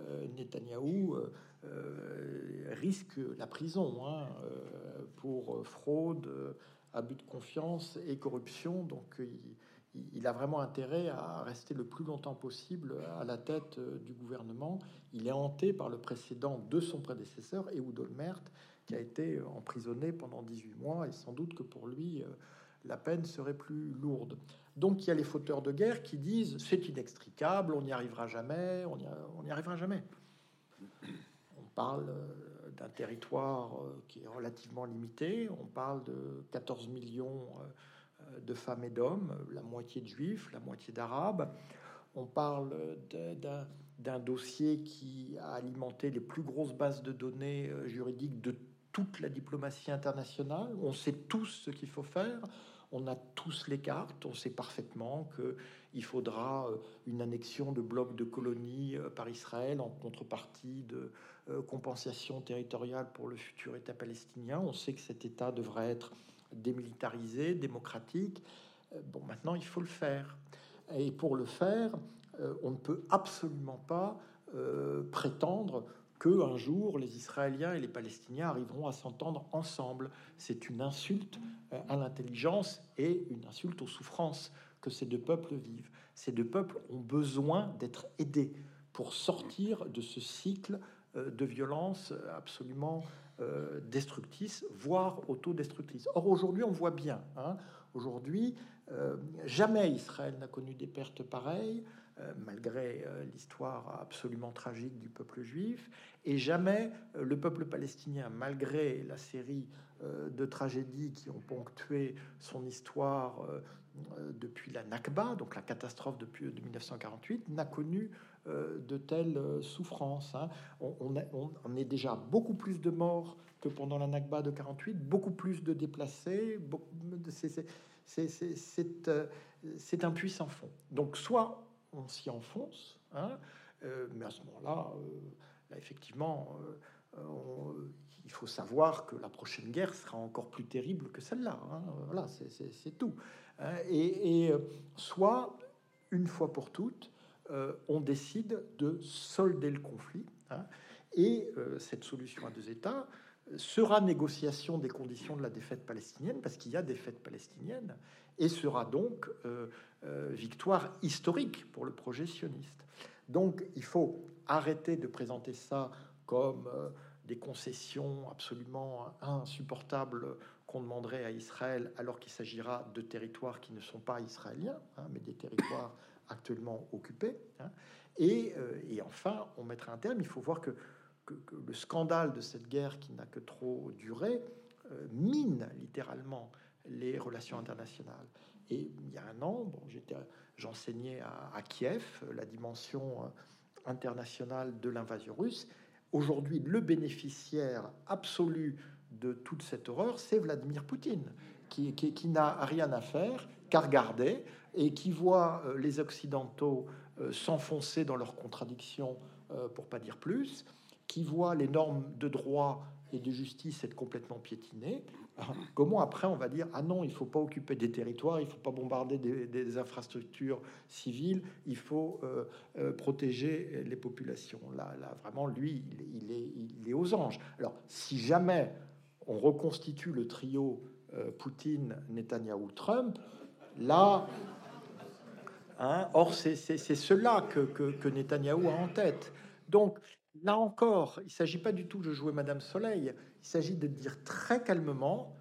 Euh, Netanyahou risque la prison hein, pour fraude, abus de confiance et corruption. Donc il a vraiment intérêt à rester le plus longtemps possible à la tête euh, du gouvernement. Il est hanté par le précédent de son prédécesseur, Ehud Olmert, qui a été emprisonné pendant 18 mois, et sans doute que pour lui, la peine serait plus lourde. Donc il y a les fauteurs de guerre qui disent c'est inextricable, on n'y arrivera jamais, on n'y arrivera jamais. On parle euh, d'un territoire euh, qui est relativement limité, on parle de 14 millions euh, de femmes et d'hommes, la moitié de juifs, la moitié d'arabes. On parle d'un dossier qui a alimenté les plus grosses bases de données juridiques de toute la diplomatie internationale. On sait tous ce qu'il faut faire on a tous les cartes, on sait parfaitement qu'il faudra euh, une annexion de blocs de colonies euh, par Israël en contrepartie de euh, compensation territoriale pour le futur État palestinien. On sait que cet État devrait être démilitarisé, démocratique. Bon, maintenant, il faut le faire. Et pour le faire, on ne peut absolument pas prétendre que un jour les Israéliens et les Palestiniens arriveront à s'entendre ensemble. C'est une insulte euh, à l'intelligence et une insulte aux souffrances que ces deux peuples vivent. Ces deux peuples ont besoin d'être aidés pour sortir de ce cycle euh, de violence absolument euh, destructrice, voire autodestructrice. Or aujourd'hui, on voit bien. Hein, aujourd'hui, jamais Israël n'a connu des pertes pareilles. Euh, malgré euh, l'histoire absolument tragique du peuple juif, et jamais euh, le peuple palestinien, malgré la série de tragédies qui ont ponctué son histoire depuis la Nakba, donc la catastrophe depuis de 1948, n'a connu de telles souffrances. Hein. On, on, est déjà beaucoup plus de morts que pendant la Nakba de 48, beaucoup plus de déplacés. C'est un puissant fond. Donc soit on s'y enfonce. Hein, euh, mais à ce moment-là, euh, là, effectivement, euh, il faut savoir que la prochaine guerre sera encore plus terrible que celle-là. Hein, voilà, c'est tout. Hein, et, soit, une fois pour toutes, on décide de solder le conflit. et cette solution à deux États sera négociation des conditions de la défaite palestinienne, parce qu'il y a défaite palestinienne, et sera donc euh, victoire historique pour le projet sioniste. Donc il faut arrêter de présenter ça comme euh, des concessions absolument insupportables qu'on demanderait à Israël alors qu'il s'agira de territoires qui ne sont pas israéliens, hein, mais des territoires actuellement occupés. Hein. Et, euh, et, enfin, on mettra un terme. Il faut voir que, le scandale de cette guerre qui n'a que trop duré mine littéralement les relations internationales. Et il y a un an, j'enseignais à, Kiev la dimension euh, internationale de l'invasion russe. Aujourd'hui, le bénéficiaire absolu de toute cette horreur, c'est Vladimir Poutine, qui, n'a rien à faire qu'à regarder et qui voit euh, les Occidentaux euh, s'enfoncer dans leurs contradictions, pour pas dire plus, qui voit les normes de droit et de justice être complètement piétinées, Comment après on va dire ah non, il faut pas occuper des territoires, il faut pas bombarder des, infrastructures civiles, il faut euh, euh, protéger les populations. Là, là vraiment, lui, il, est, il est aux anges. Alors, si jamais on reconstitue le trio euh, Poutine, Netanyahou, Trump, là, hein, or c'est cela que, que, que Netanyahou a en tête. Donc, Là encore, il ne s'agit pas du tout de jouer Madame Soleil, il s'agit de dire très calmement,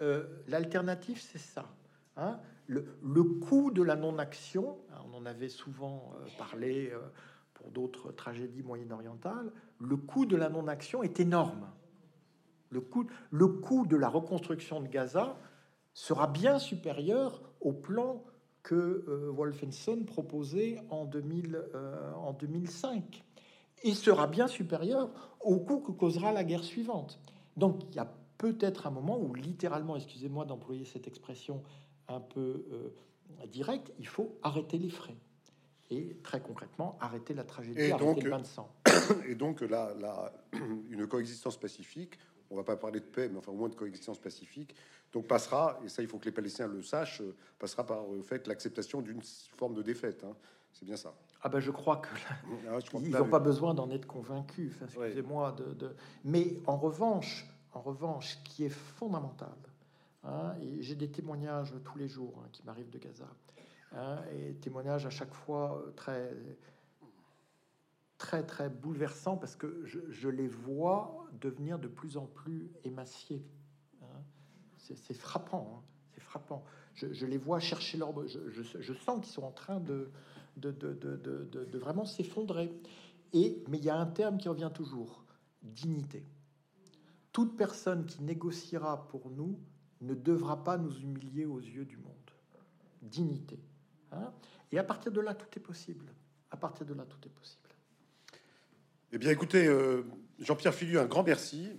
euh, l'alternative c'est ça. Hein? le, coût de la non-action, hein, on en avait souvent euh, parlé euh, pour d'autres tragédies moyen-orientales, le coût de la non-action est énorme. Le coût, le coût de la reconstruction de Gaza sera bien supérieur au plan que Wolfenson proposait en, 2000, en 2005 et sera bien supérieur au coût que causera la guerre suivante. Donc il y a peut-être un moment où littéralement, excusez-moi d'employer cette expression un peu euh, directe, il faut arrêter les frais. Et très concrètement, arrêter la tragédie, et arrêter donc, le bain de sang. Et donc là, là, une coexistence pacifique, on va pas parler de paix, mais enfin au moins de coexistence pacifique, donc passera, et ça il faut que les Palestiniens le sachent, passera par le fait l'acceptation d'une forme de défaite. Hein. C'est bien ça. Ah ben je crois que ah, ils n'ont pas besoin d'en être convaincus. excusez-moi de, Mais en revanche, en revanche, ce qui est fondamental, hein, et j'ai des témoignages tous les jours hein, qui m'arrivent de Gaza, et témoignages à chaque fois très très très bouleversants parce que je, les vois devenir de plus en plus émaciés. Hein. C'est frappant, hein, c'est frappant. Je, les vois chercher leur... Je, sens qu'ils sont en train de, de vraiment s'effondrer. Et mais il y a un terme qui revient toujours dignité. Toute personne qui négociera pour nous ne devra pas nous humilier aux yeux du monde. Dignité. Hein. Et à partir de là, tout est possible. À partir de là, tout est possible. Eh bien, écoutez, euh, Jean-Pierre Filiu, un grand merci.